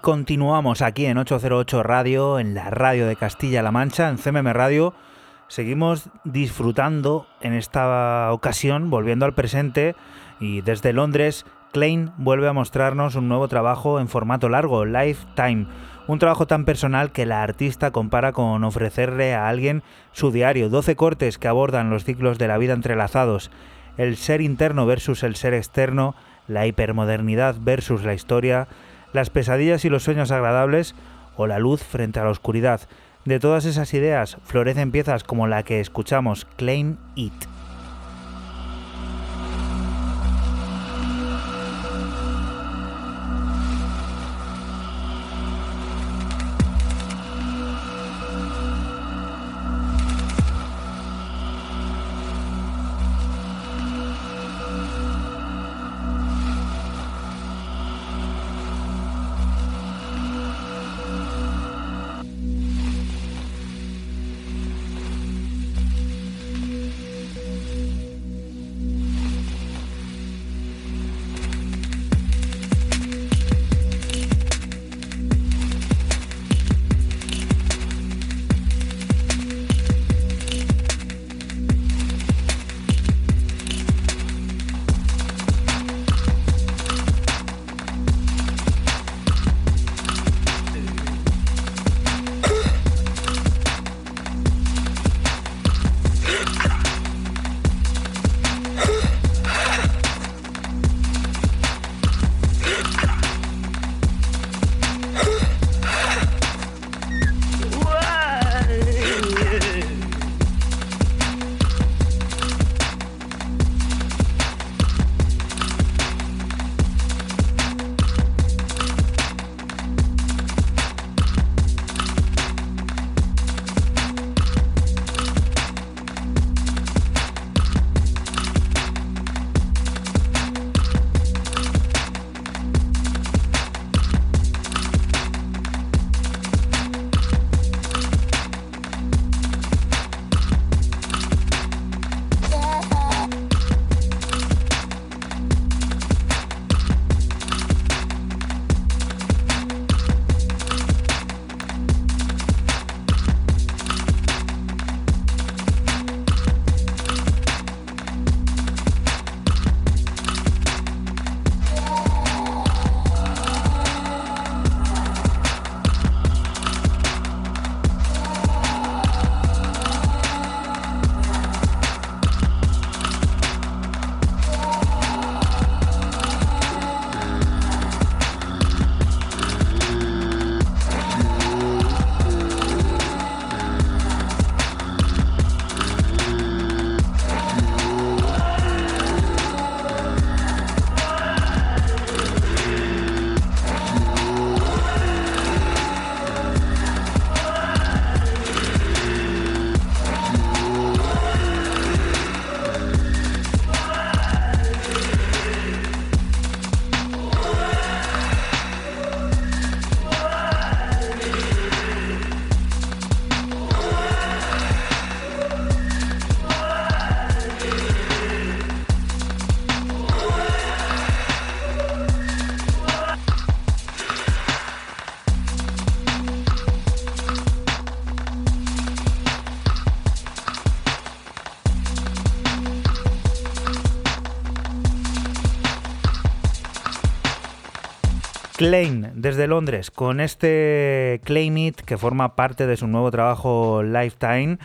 Continuamos aquí en 808 Radio, en la radio de Castilla-La Mancha, en CMM Radio. Seguimos disfrutando en esta ocasión, volviendo al presente, y desde Londres, Klein vuelve a mostrarnos un nuevo trabajo en formato largo, Lifetime. Un trabajo tan personal que la artista compara con ofrecerle a alguien su diario, 12 cortes que abordan los ciclos de la vida entrelazados, el ser interno versus el ser externo, la hipermodernidad versus la historia, las pesadillas y los sueños agradables o la luz frente a la oscuridad. De todas esas ideas florecen piezas como la que escuchamos, Claim It. Klein, desde Londres, con este Claim It que forma parte de su nuevo trabajo Lifetime,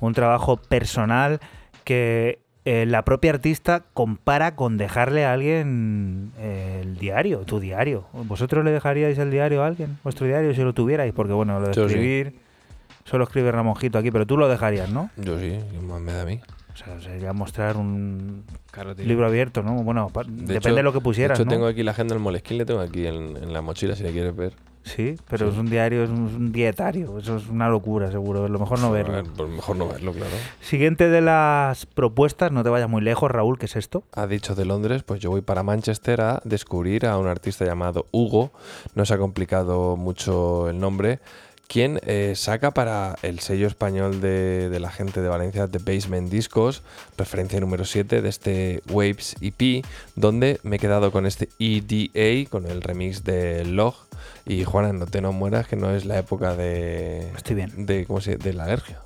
un trabajo personal que eh, la propia artista compara con dejarle a alguien eh, el diario, tu diario. ¿Vosotros le dejaríais el diario a alguien? ¿Vuestro diario si lo tuvierais? Porque bueno, lo de Yo sí. escribir, solo escribe Ramonjito aquí, pero tú lo dejarías, ¿no? Yo sí, ¿qué más me da a mí? Sea, sería mostrar un Claro, libro abierto, ¿no? Bueno, pa- De depende hecho- de lo que pusieras, De hecho, ¿no? tengo aquí la agenda del Moleskine, le tengo aquí en, en la mochila si la quieres ver. Sí, pero Sí. es un diario, es un, es un dietario. Eso es una locura, seguro. Lo mejor no A verlo. ver, pues mejor no verlo, claro. Siguiente de las propuestas, no te vayas muy lejos, Raúl, ¿qué es esto? Ha dicho de Londres, pues yo voy para Manchester a descubrir a un artista llamado Hugo. No se ha complicado mucho el nombre. Quien eh, saca para el sello español de, de la gente de Valencia, The Basement Discos, referencia número 7 de este Waves EP, donde me he quedado con este EDA, con el remix de Log. Y Juana, no te no mueras, que no es la época de. Estoy bien. De, ¿cómo se, de la alergia.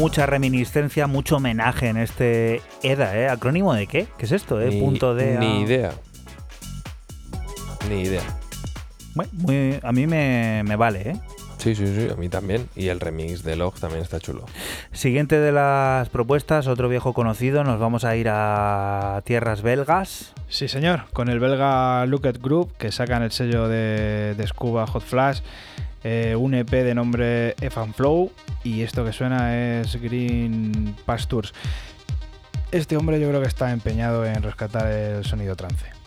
Mucha reminiscencia, mucho homenaje en este EDA, ¿eh? ¿Acrónimo de qué? ¿Qué es esto, eh? Ni- Punto de... Ni idea. Ni idea. Bueno, muy- a mí me, me vale, ¿eh? Sí, sí, sí, a mí también. Y el remix de Log también está chulo. Siguiente de las propuestas, otro viejo conocido, nos vamos a ir a tierras belgas. Sí, señor, con el belga Look at Group, que sacan el sello de, de Scuba Hot Flash, eh, un EP de nombre F Flow, y esto que suena es Green Pastures. este hombre yo creo que está empeñado en rescatar el sonido trance.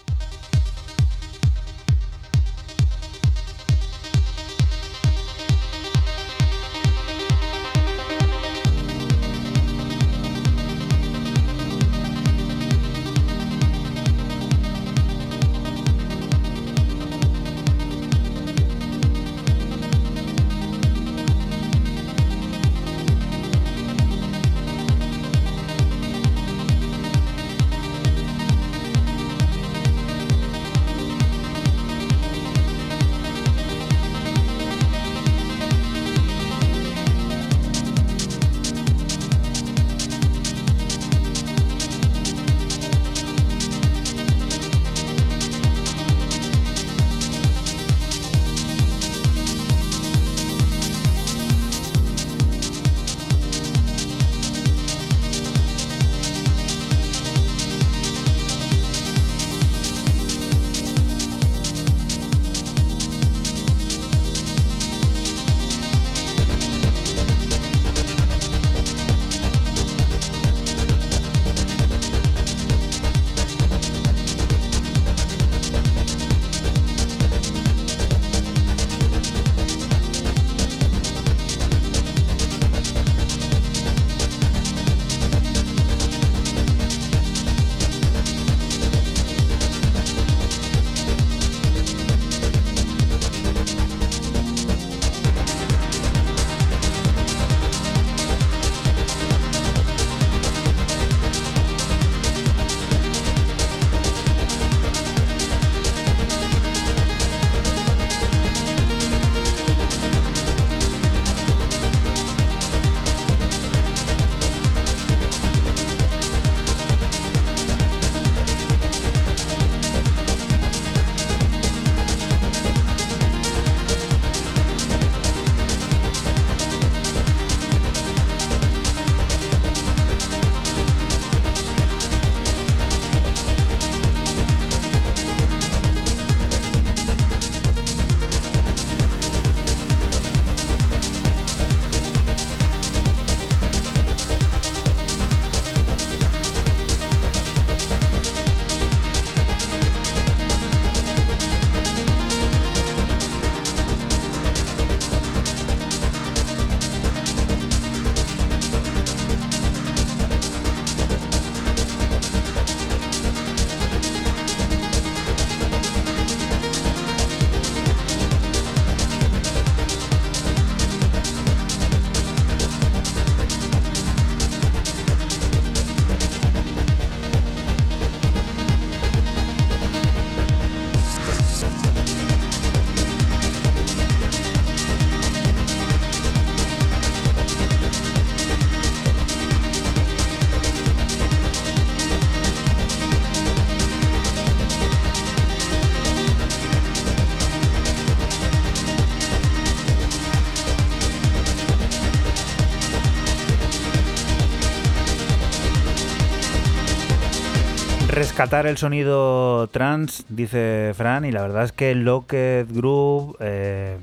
Rescatar el sonido trans, dice Fran, y la verdad es que Locked Groove eh,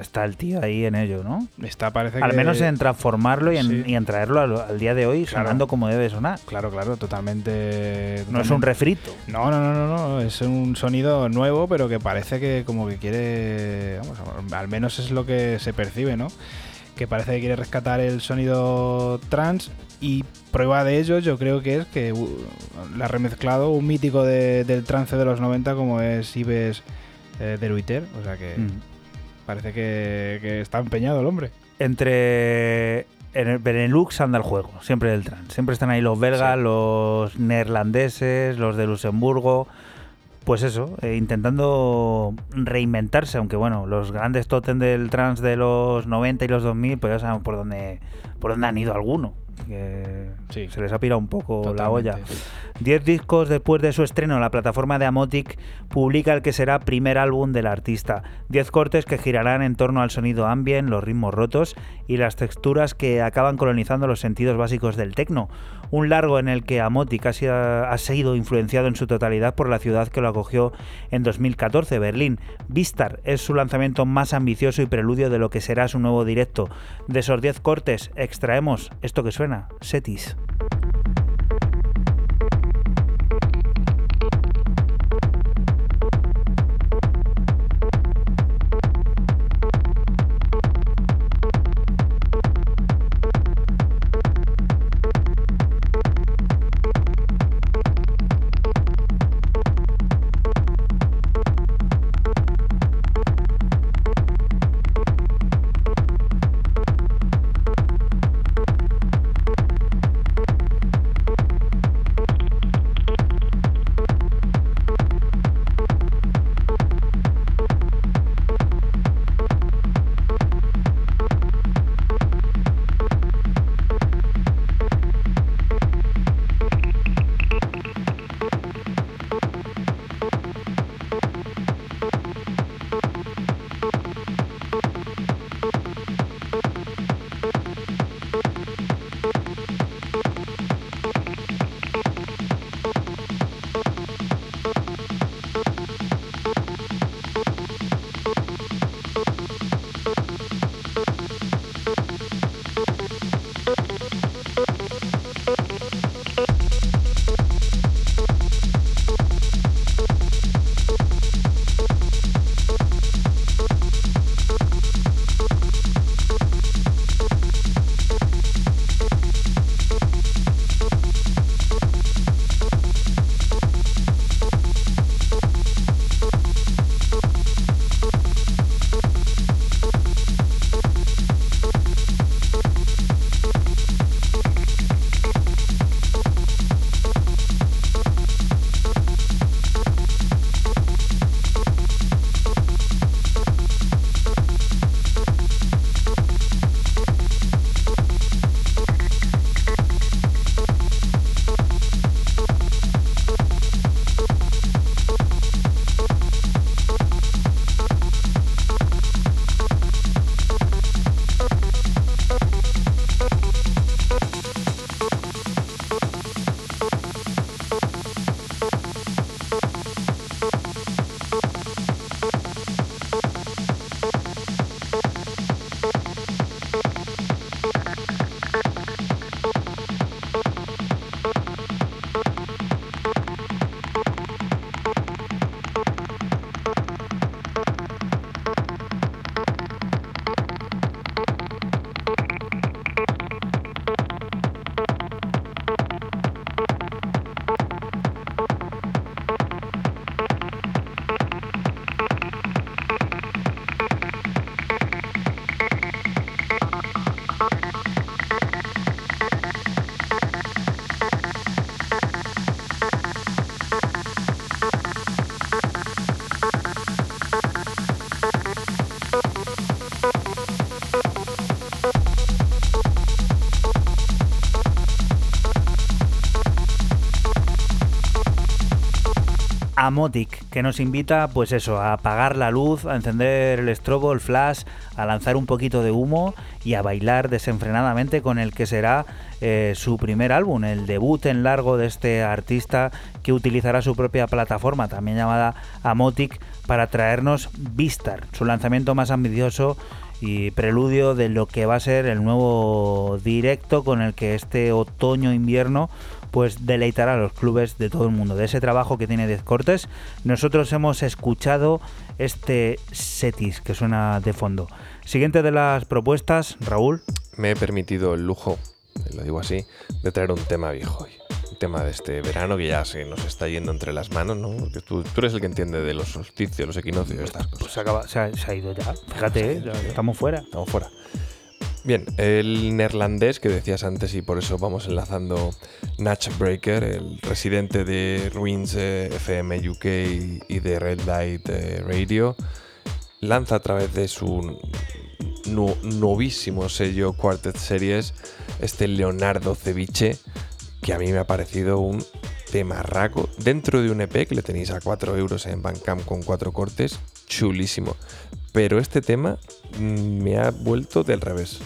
está el tío ahí en ello, ¿no? Está, parece Al que- menos en transformarlo y en, Sí. y en traerlo al, al día de hoy Claro. sonando como debe sonar. Claro, claro, totalmente. No es un refrito. No, no, no, no, no, es un sonido nuevo, pero que parece que como que quiere, vamos, al menos es lo que se percibe, ¿no? Que parece que quiere rescatar el sonido trans y prueba de ello yo creo que es que uh, la ha remezclado un mítico de- del trance de los 90 como es Ives eh, de Ruiter, o sea que Mm. parece que, que está empeñado el hombre. Entre en el Benelux anda el juego, siempre del trans. Siempre están ahí los belgas, Sí. los neerlandeses, los de Luxemburgo. Pues eso, eh, intentando reinventarse, aunque bueno, los grandes totem del trans de los 90 y los 2000, pues ya sabemos por dónde, por dónde han ido algunos. Que Sí. se les ha pirado un poco la olla. Diez discos después de su estreno, la plataforma de Amotic publica el que será primer álbum del artista. Diez cortes que girarán en torno al sonido ambient, los ritmos rotos y las texturas que acaban colonizando los sentidos básicos del techno. Un largo en el que Amotic ha sido, ha sido influenciado en su totalidad por la ciudad que lo acogió en 2014, Berlín. Vistar es su lanzamiento más ambicioso y preludio de lo que será su nuevo directo. De esos diez cortes extraemos esto que suena, Setis. Amotic, que nos invita, pues eso, a apagar la luz, a encender el estrobo, el flash, a lanzar un poquito de humo y a bailar desenfrenadamente con el que será eh, su primer álbum, el debut en largo de este artista que utilizará su propia plataforma, también llamada Amotic, para traernos Vistar, su lanzamiento más ambicioso y preludio de lo que va a ser el nuevo directo con el que este otoño-invierno pues deleitará a los clubes de todo el mundo. De ese trabajo que tiene 10 cortes, nosotros hemos escuchado este setis que suena de fondo. Siguiente de las propuestas, Raúl. Me he permitido el lujo, lo digo así, de traer un tema viejo hoy. Un tema de este verano que ya se nos está yendo entre las manos, ¿no? Porque tú, tú eres el que entiende de los solsticios, los equinoccios, estas cosas. Pues se, acaba- se ha, se ha ido ya. Fíjate, ¿eh? Ya estamos fuera. Estamos fuera. Bien, el neerlandés que decías antes y por eso vamos enlazando Natch Breaker, el residente de Ruins eh, FM UK y de Red Light eh, Radio, lanza a través de su nu- novísimo sello Quartet Series este Leonardo Ceviche, que a mí me ha parecido un temarraco dentro de un EP que le tenéis a 4 euros en Bandcamp con 4 cortes, chulísimo. Pero este tema mm, me ha vuelto del revés.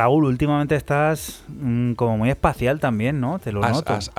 Raúl, últimamente estás mm, como muy espacial también, ¿no? Te lo As- noto. as-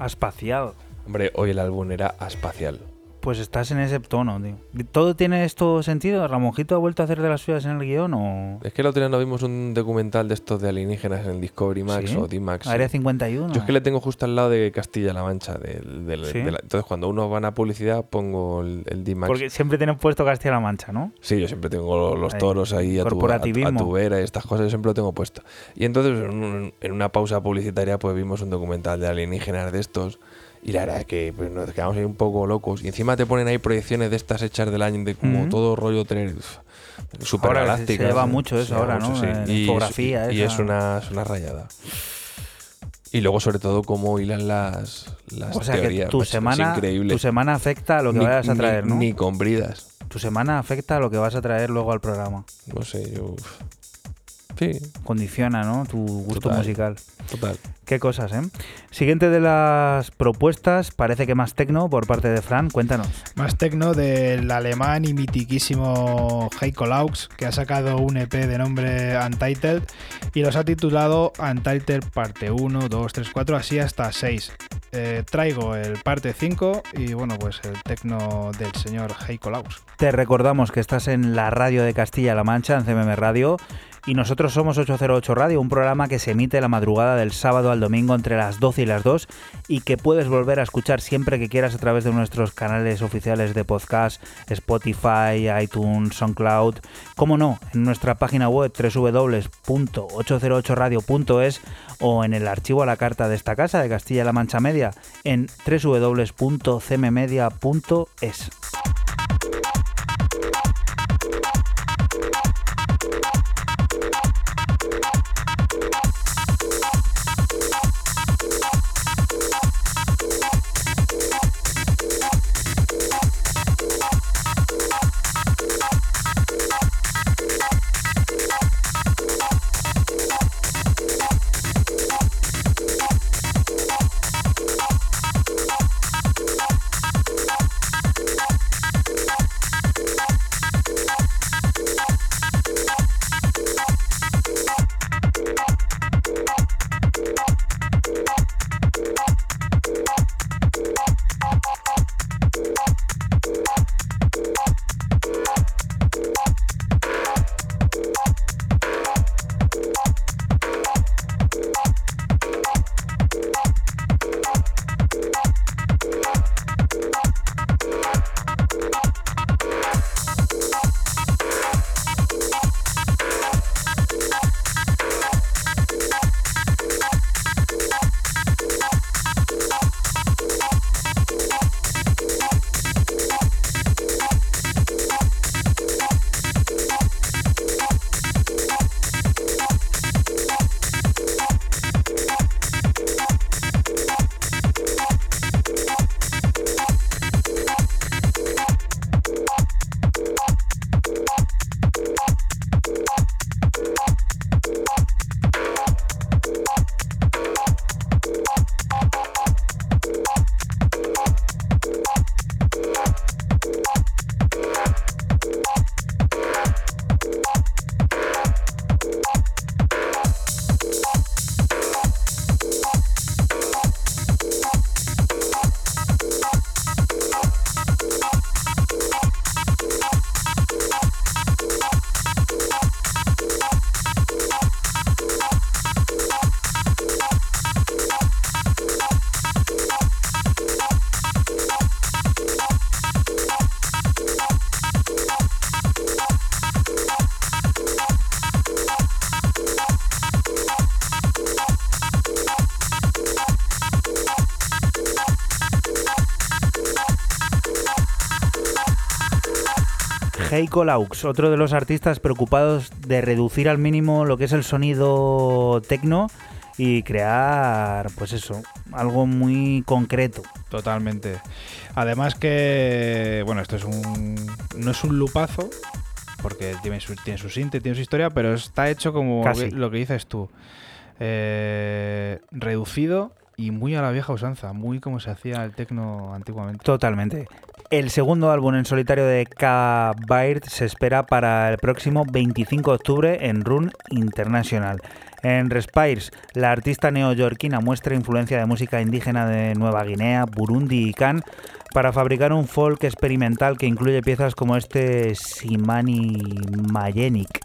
Aspacial. Hombre, hoy el álbum era Aspacial. Pues estás en ese tono, tío. ¿Todo tiene esto sentido? ¿Ramonjito ha vuelto a hacer de las suyas en el guion o...? Es que el otro día no vimos un documental de estos de alienígenas en el Discovery Max Sí. o D-Max. Área 51. Yo es que le tengo justo al lado de Castilla-La Mancha. del- del- Sí. de la- entonces, cuando uno va a publicidad, pongo el, el D-Max. Porque siempre tienen puesto Castilla-La Mancha, ¿no? Sí, yo siempre tengo los toros ahí a tu, a, corporativismo. a tu vera y estas cosas, yo siempre lo tengo puesto. Y entonces, en, un- en una pausa publicitaria, pues vimos un documental de alienígenas de estos. Y la verdad es que pues, nos quedamos ahí un poco locos. Y encima te ponen ahí proyecciones de estas hechas del año, de como todo rollo tener super Ahora se- lleva mucho eso ahora, ¿no? Eh, la Y, infografía es, y esa. es una, es una rayada. Y luego, sobre todo, cómo hilan las, las O sea que teorías. tu macho, es semana, increíble. tu semana afecta a lo que Ni- vayas a ni- traer, ¿no? Ni con bridas. Tu semana afecta a lo que vas a traer luego al programa. No sé, yo. Sí, Condiciona, ¿no? Tu gusto Total. musical. total. Qué cosas, ¿eh? Siguiente de las propuestas, parece que más tecno por parte de Fran. Cuéntanos. Más tecno del alemán y mitiquísimo Heiko Laux, que ha sacado un EP de nombre Untitled y los ha titulado Untitled parte 1, 2, 3, 4, así hasta 6. Eh, traigo el parte 5 y bueno, pues el tecno del señor Heiko Laux. Te recordamos que estás en la radio de Castilla-La Mancha, en CMM Radio, y nosotros somos 808 Radio, un programa que se emite la madrugada del sábado al domingo entre las 12 y las 2 y que puedes volver a escuchar siempre que quieras a través de nuestros canales oficiales de podcast, Spotify, iTunes, SoundCloud, como no, en nuestra página web www.808radio.es o en el archivo a la carta de esta casa de Castilla-La Mancha Media en www.cmmedia.es. Heiko Laux, otro de los artistas preocupados de reducir al mínimo lo que es el sonido tecno y crear, pues eso, algo muy concreto. Totalmente. Además que, bueno, esto es un... no es un lupazo, porque tiene su, tiene su sinte, tiene su historia, pero está hecho como Casi. lo que dices tú. Eh, reducido y muy a la vieja usanza, muy como se hacía el tecno antiguamente. Totalmente. El segundo álbum en solitario de K. Baird se espera para el próximo 25 de octubre en Run International. En Respires, la artista neoyorquina muestra influencia de música indígena de Nueva Guinea, Burundi y Can para fabricar un folk experimental que incluye piezas como este Simani Mayenik.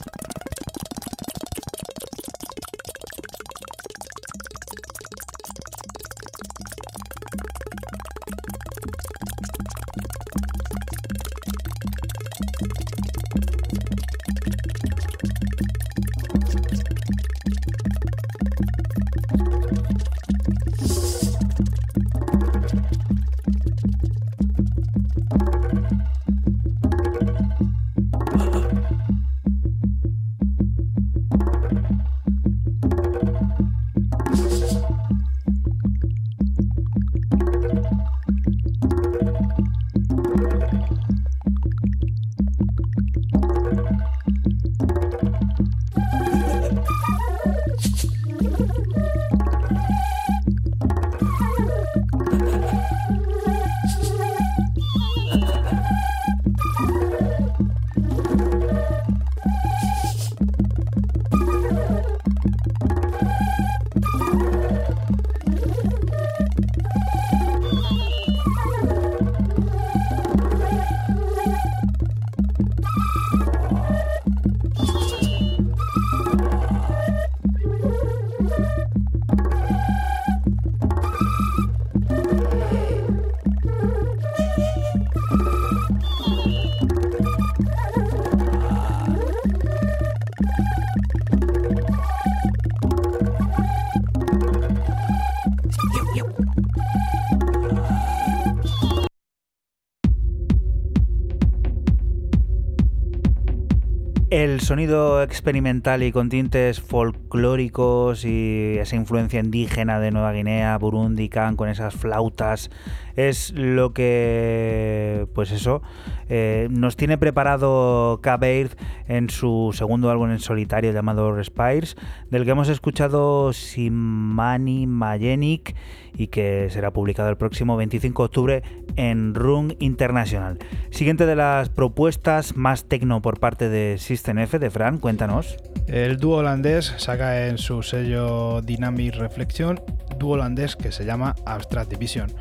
Sonido experimental y con tintes folclóricos y esa influencia indígena de Nueva Guinea, Burundi, Can, con esas flautas, es lo que, pues eso, eh, nos tiene preparado Cabeird en su segundo álbum en solitario llamado Respires, del que hemos escuchado Simani Mayenik y que será publicado el próximo 25 de octubre en Rung International. Siguiente de las propuestas más tecno por parte de System F de Fran, cuéntanos. El dúo holandés saca en su sello Dynamic Reflection, dúo holandés que se llama Abstract Division.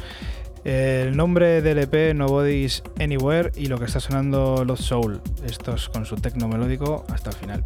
El nombre del EP Nobody's Anywhere y lo que está sonando Lost Soul. Estos con su tecno melódico hasta el final.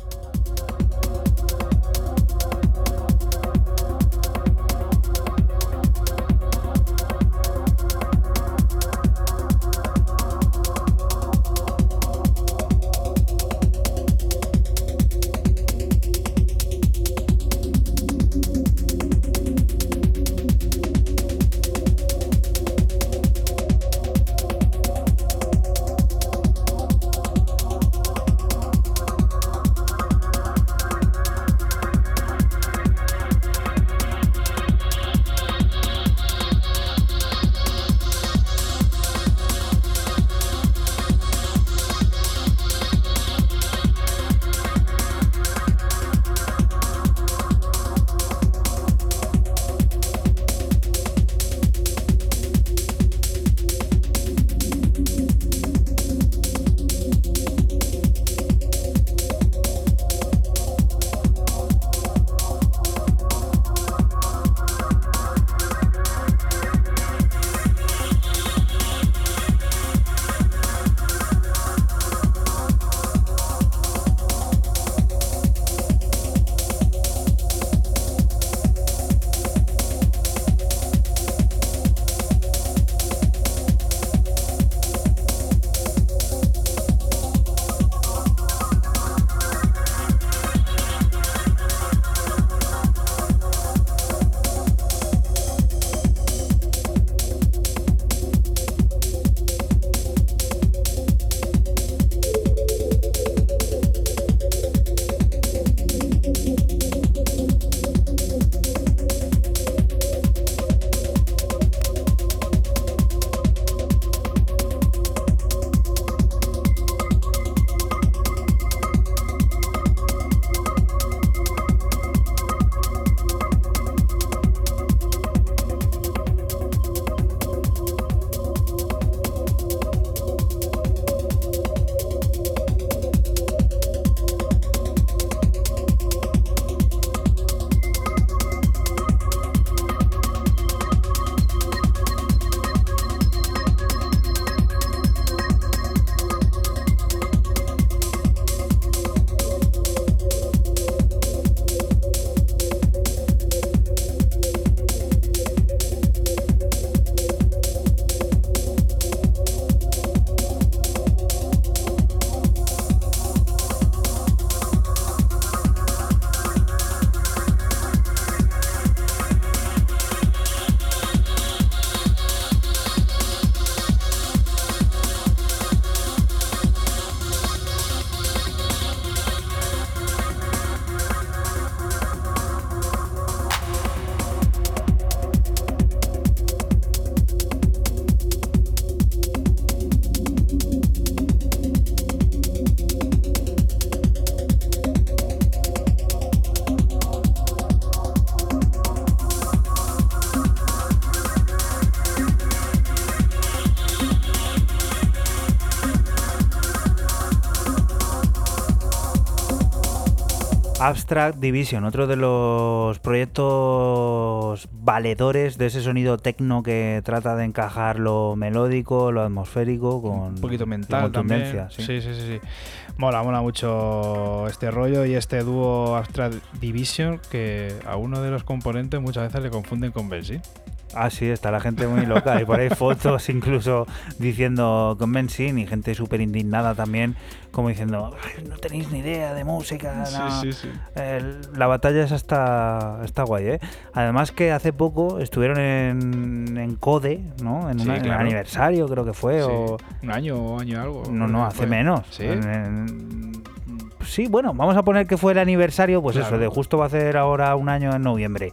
Abstract Division, otro de los proyectos valedores de ese sonido tecno que trata de encajar lo melódico, lo atmosférico con un poquito mental también. Sí, sí, sí, sí. Mola, mola mucho este rollo y este dúo Abstract Division que a uno de los componentes muchas veces le confunden con Benzi. Ah, sí, está la gente muy loca. Y por ahí fotos incluso diciendo con Benzin y gente súper indignada también, como diciendo, "Ay, no tenéis ni idea de música. no". sí. El- la batalla esa está, está guay, ¿eh? Además que hace poco estuvieron en, en Code, ¿no? En, Sí, una- en el aniversario creo que fue, Sí. o... Un año o año y algo. No, no, hace fue. menos. Sí. En- sí, bueno, vamos a poner que fue el aniversario, pues Claro. eso, de justo va a ser ahora un año en noviembre.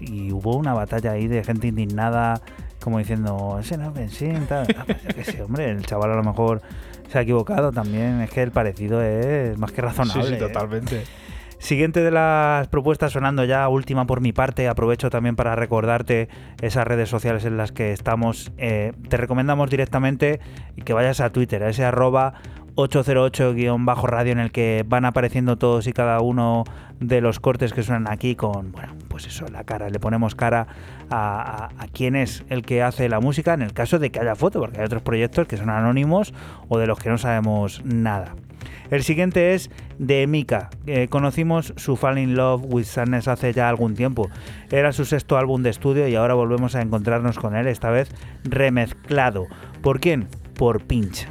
Y hubo una batalla ahí de gente indignada, como diciendo, ese no es tal. Ah, pues qué sé, hombre, el chaval a lo mejor se ha equivocado también. Es que el parecido es más que razonable. Sí, sí, ¿eh? totalmente. Siguiente de las propuestas sonando ya, última por mi parte, aprovecho también para recordarte esas redes sociales en las que estamos. Eh, te recomendamos directamente que vayas a Twitter, a ese arroba 808-radio en el que van apareciendo todos y cada uno de los cortes que suenan aquí con, bueno, pues eso, la cara, le ponemos cara a, a- quién es el que hace la música en el caso de que haya foto, porque hay otros proyectos que son anónimos o de los que no sabemos nada. El siguiente es de Mika. Eh, conocimos su Fall in Love with Sadness hace ya algún tiempo. Era su sexto álbum de estudio y ahora volvemos a encontrarnos con él, esta vez remezclado. ¿Por quién? Por Pinch.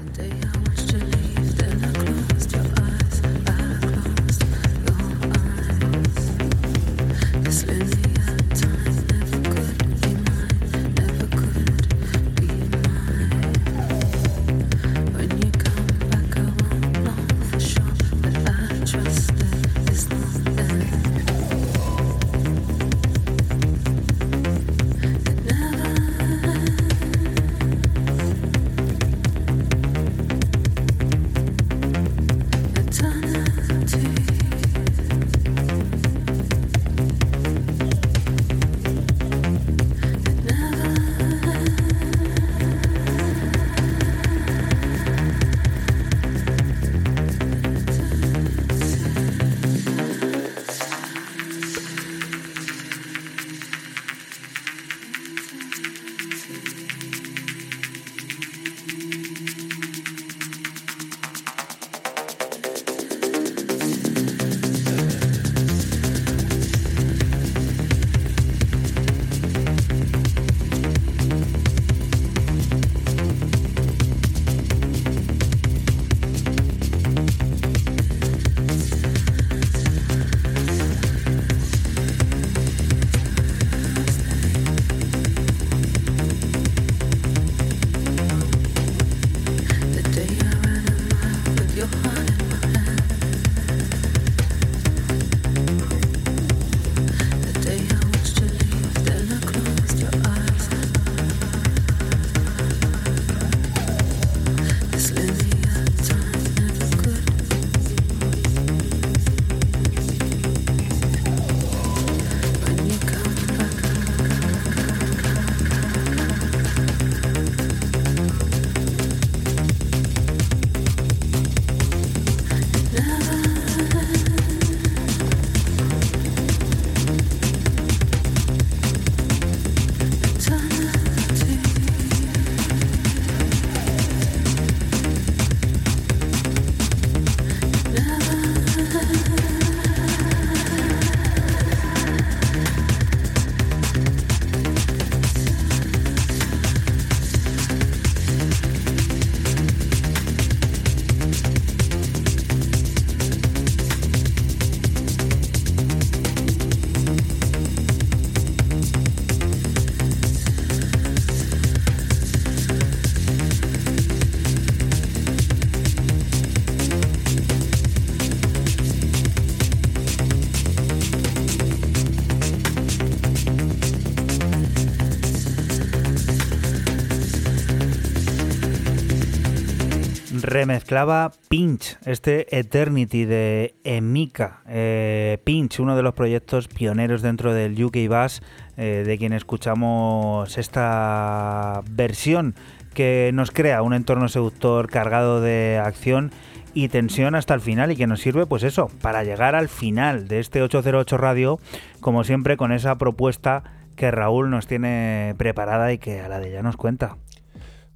Remezclaba Pinch, este Eternity de Emika. Eh, Pinch, uno de los proyectos pioneros dentro del UK Bass, eh, de quien escuchamos esta versión que nos crea un entorno seductor cargado de acción y tensión hasta el final y que nos sirve pues eso, para llegar al final de este 808 Radio, como siempre con esa propuesta que Raúl nos tiene preparada y que a la de ya nos cuenta.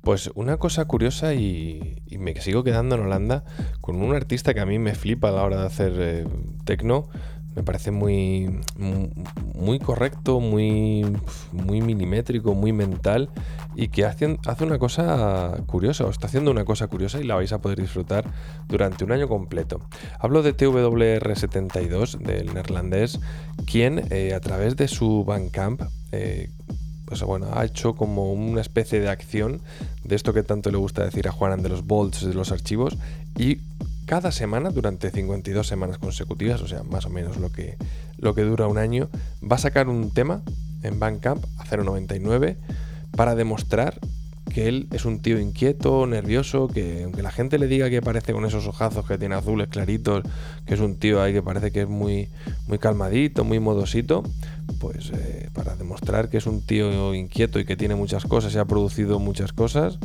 Pues una cosa curiosa y, me sigo quedando en Holanda con un artista que a mí me flipa a la hora de hacer eh, tecno. Me parece muy, mu- muy correcto, muy, muy milimétrico, muy mental y que hace, hace una cosa curiosa, o está haciendo una cosa curiosa y la vais a poder disfrutar durante un año completo. Hablo de TWR72, del neerlandés, quien eh, a través de su Bandcamp eh, bueno, ha hecho como una especie de acción de esto que tanto le gusta decir a Juanan de los bolts de los archivos y cada semana durante 52 semanas consecutivas, o sea, más o menos lo que, lo que dura un año, va a sacar un tema en Bandcamp a 0.99 para demostrar que él es un tío inquieto, nervioso, que aunque la gente le diga que parece con esos ojazos que tiene azules claritos, que es un tío ahí que parece que es muy, muy calmadito, muy modosito, pues eh, para demostrar que es un tío inquieto y que tiene muchas cosas y ha producido muchas cosas,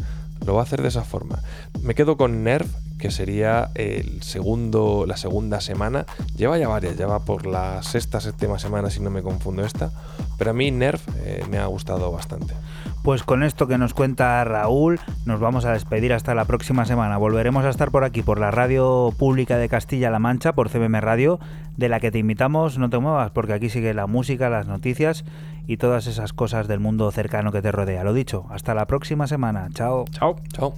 lo va a hacer de esa forma. Me quedo con Nerv, que sería el segundo, la segunda semana. Lleva ya varias, ya va por la sexta, séptima semana, si no me confundo esta. Pero a mí Nerv eh, me ha gustado bastante. Pues con esto que nos cuenta Raúl, nos vamos a despedir hasta la próxima semana. Volveremos a estar por aquí, por la radio pública de Castilla-La Mancha, por CBM Radio, de la que te invitamos, no te muevas, porque aquí sigue la música, las noticias y todas esas cosas del mundo cercano que te rodea. Lo dicho, hasta la próxima semana. Chao. Chao. Chao.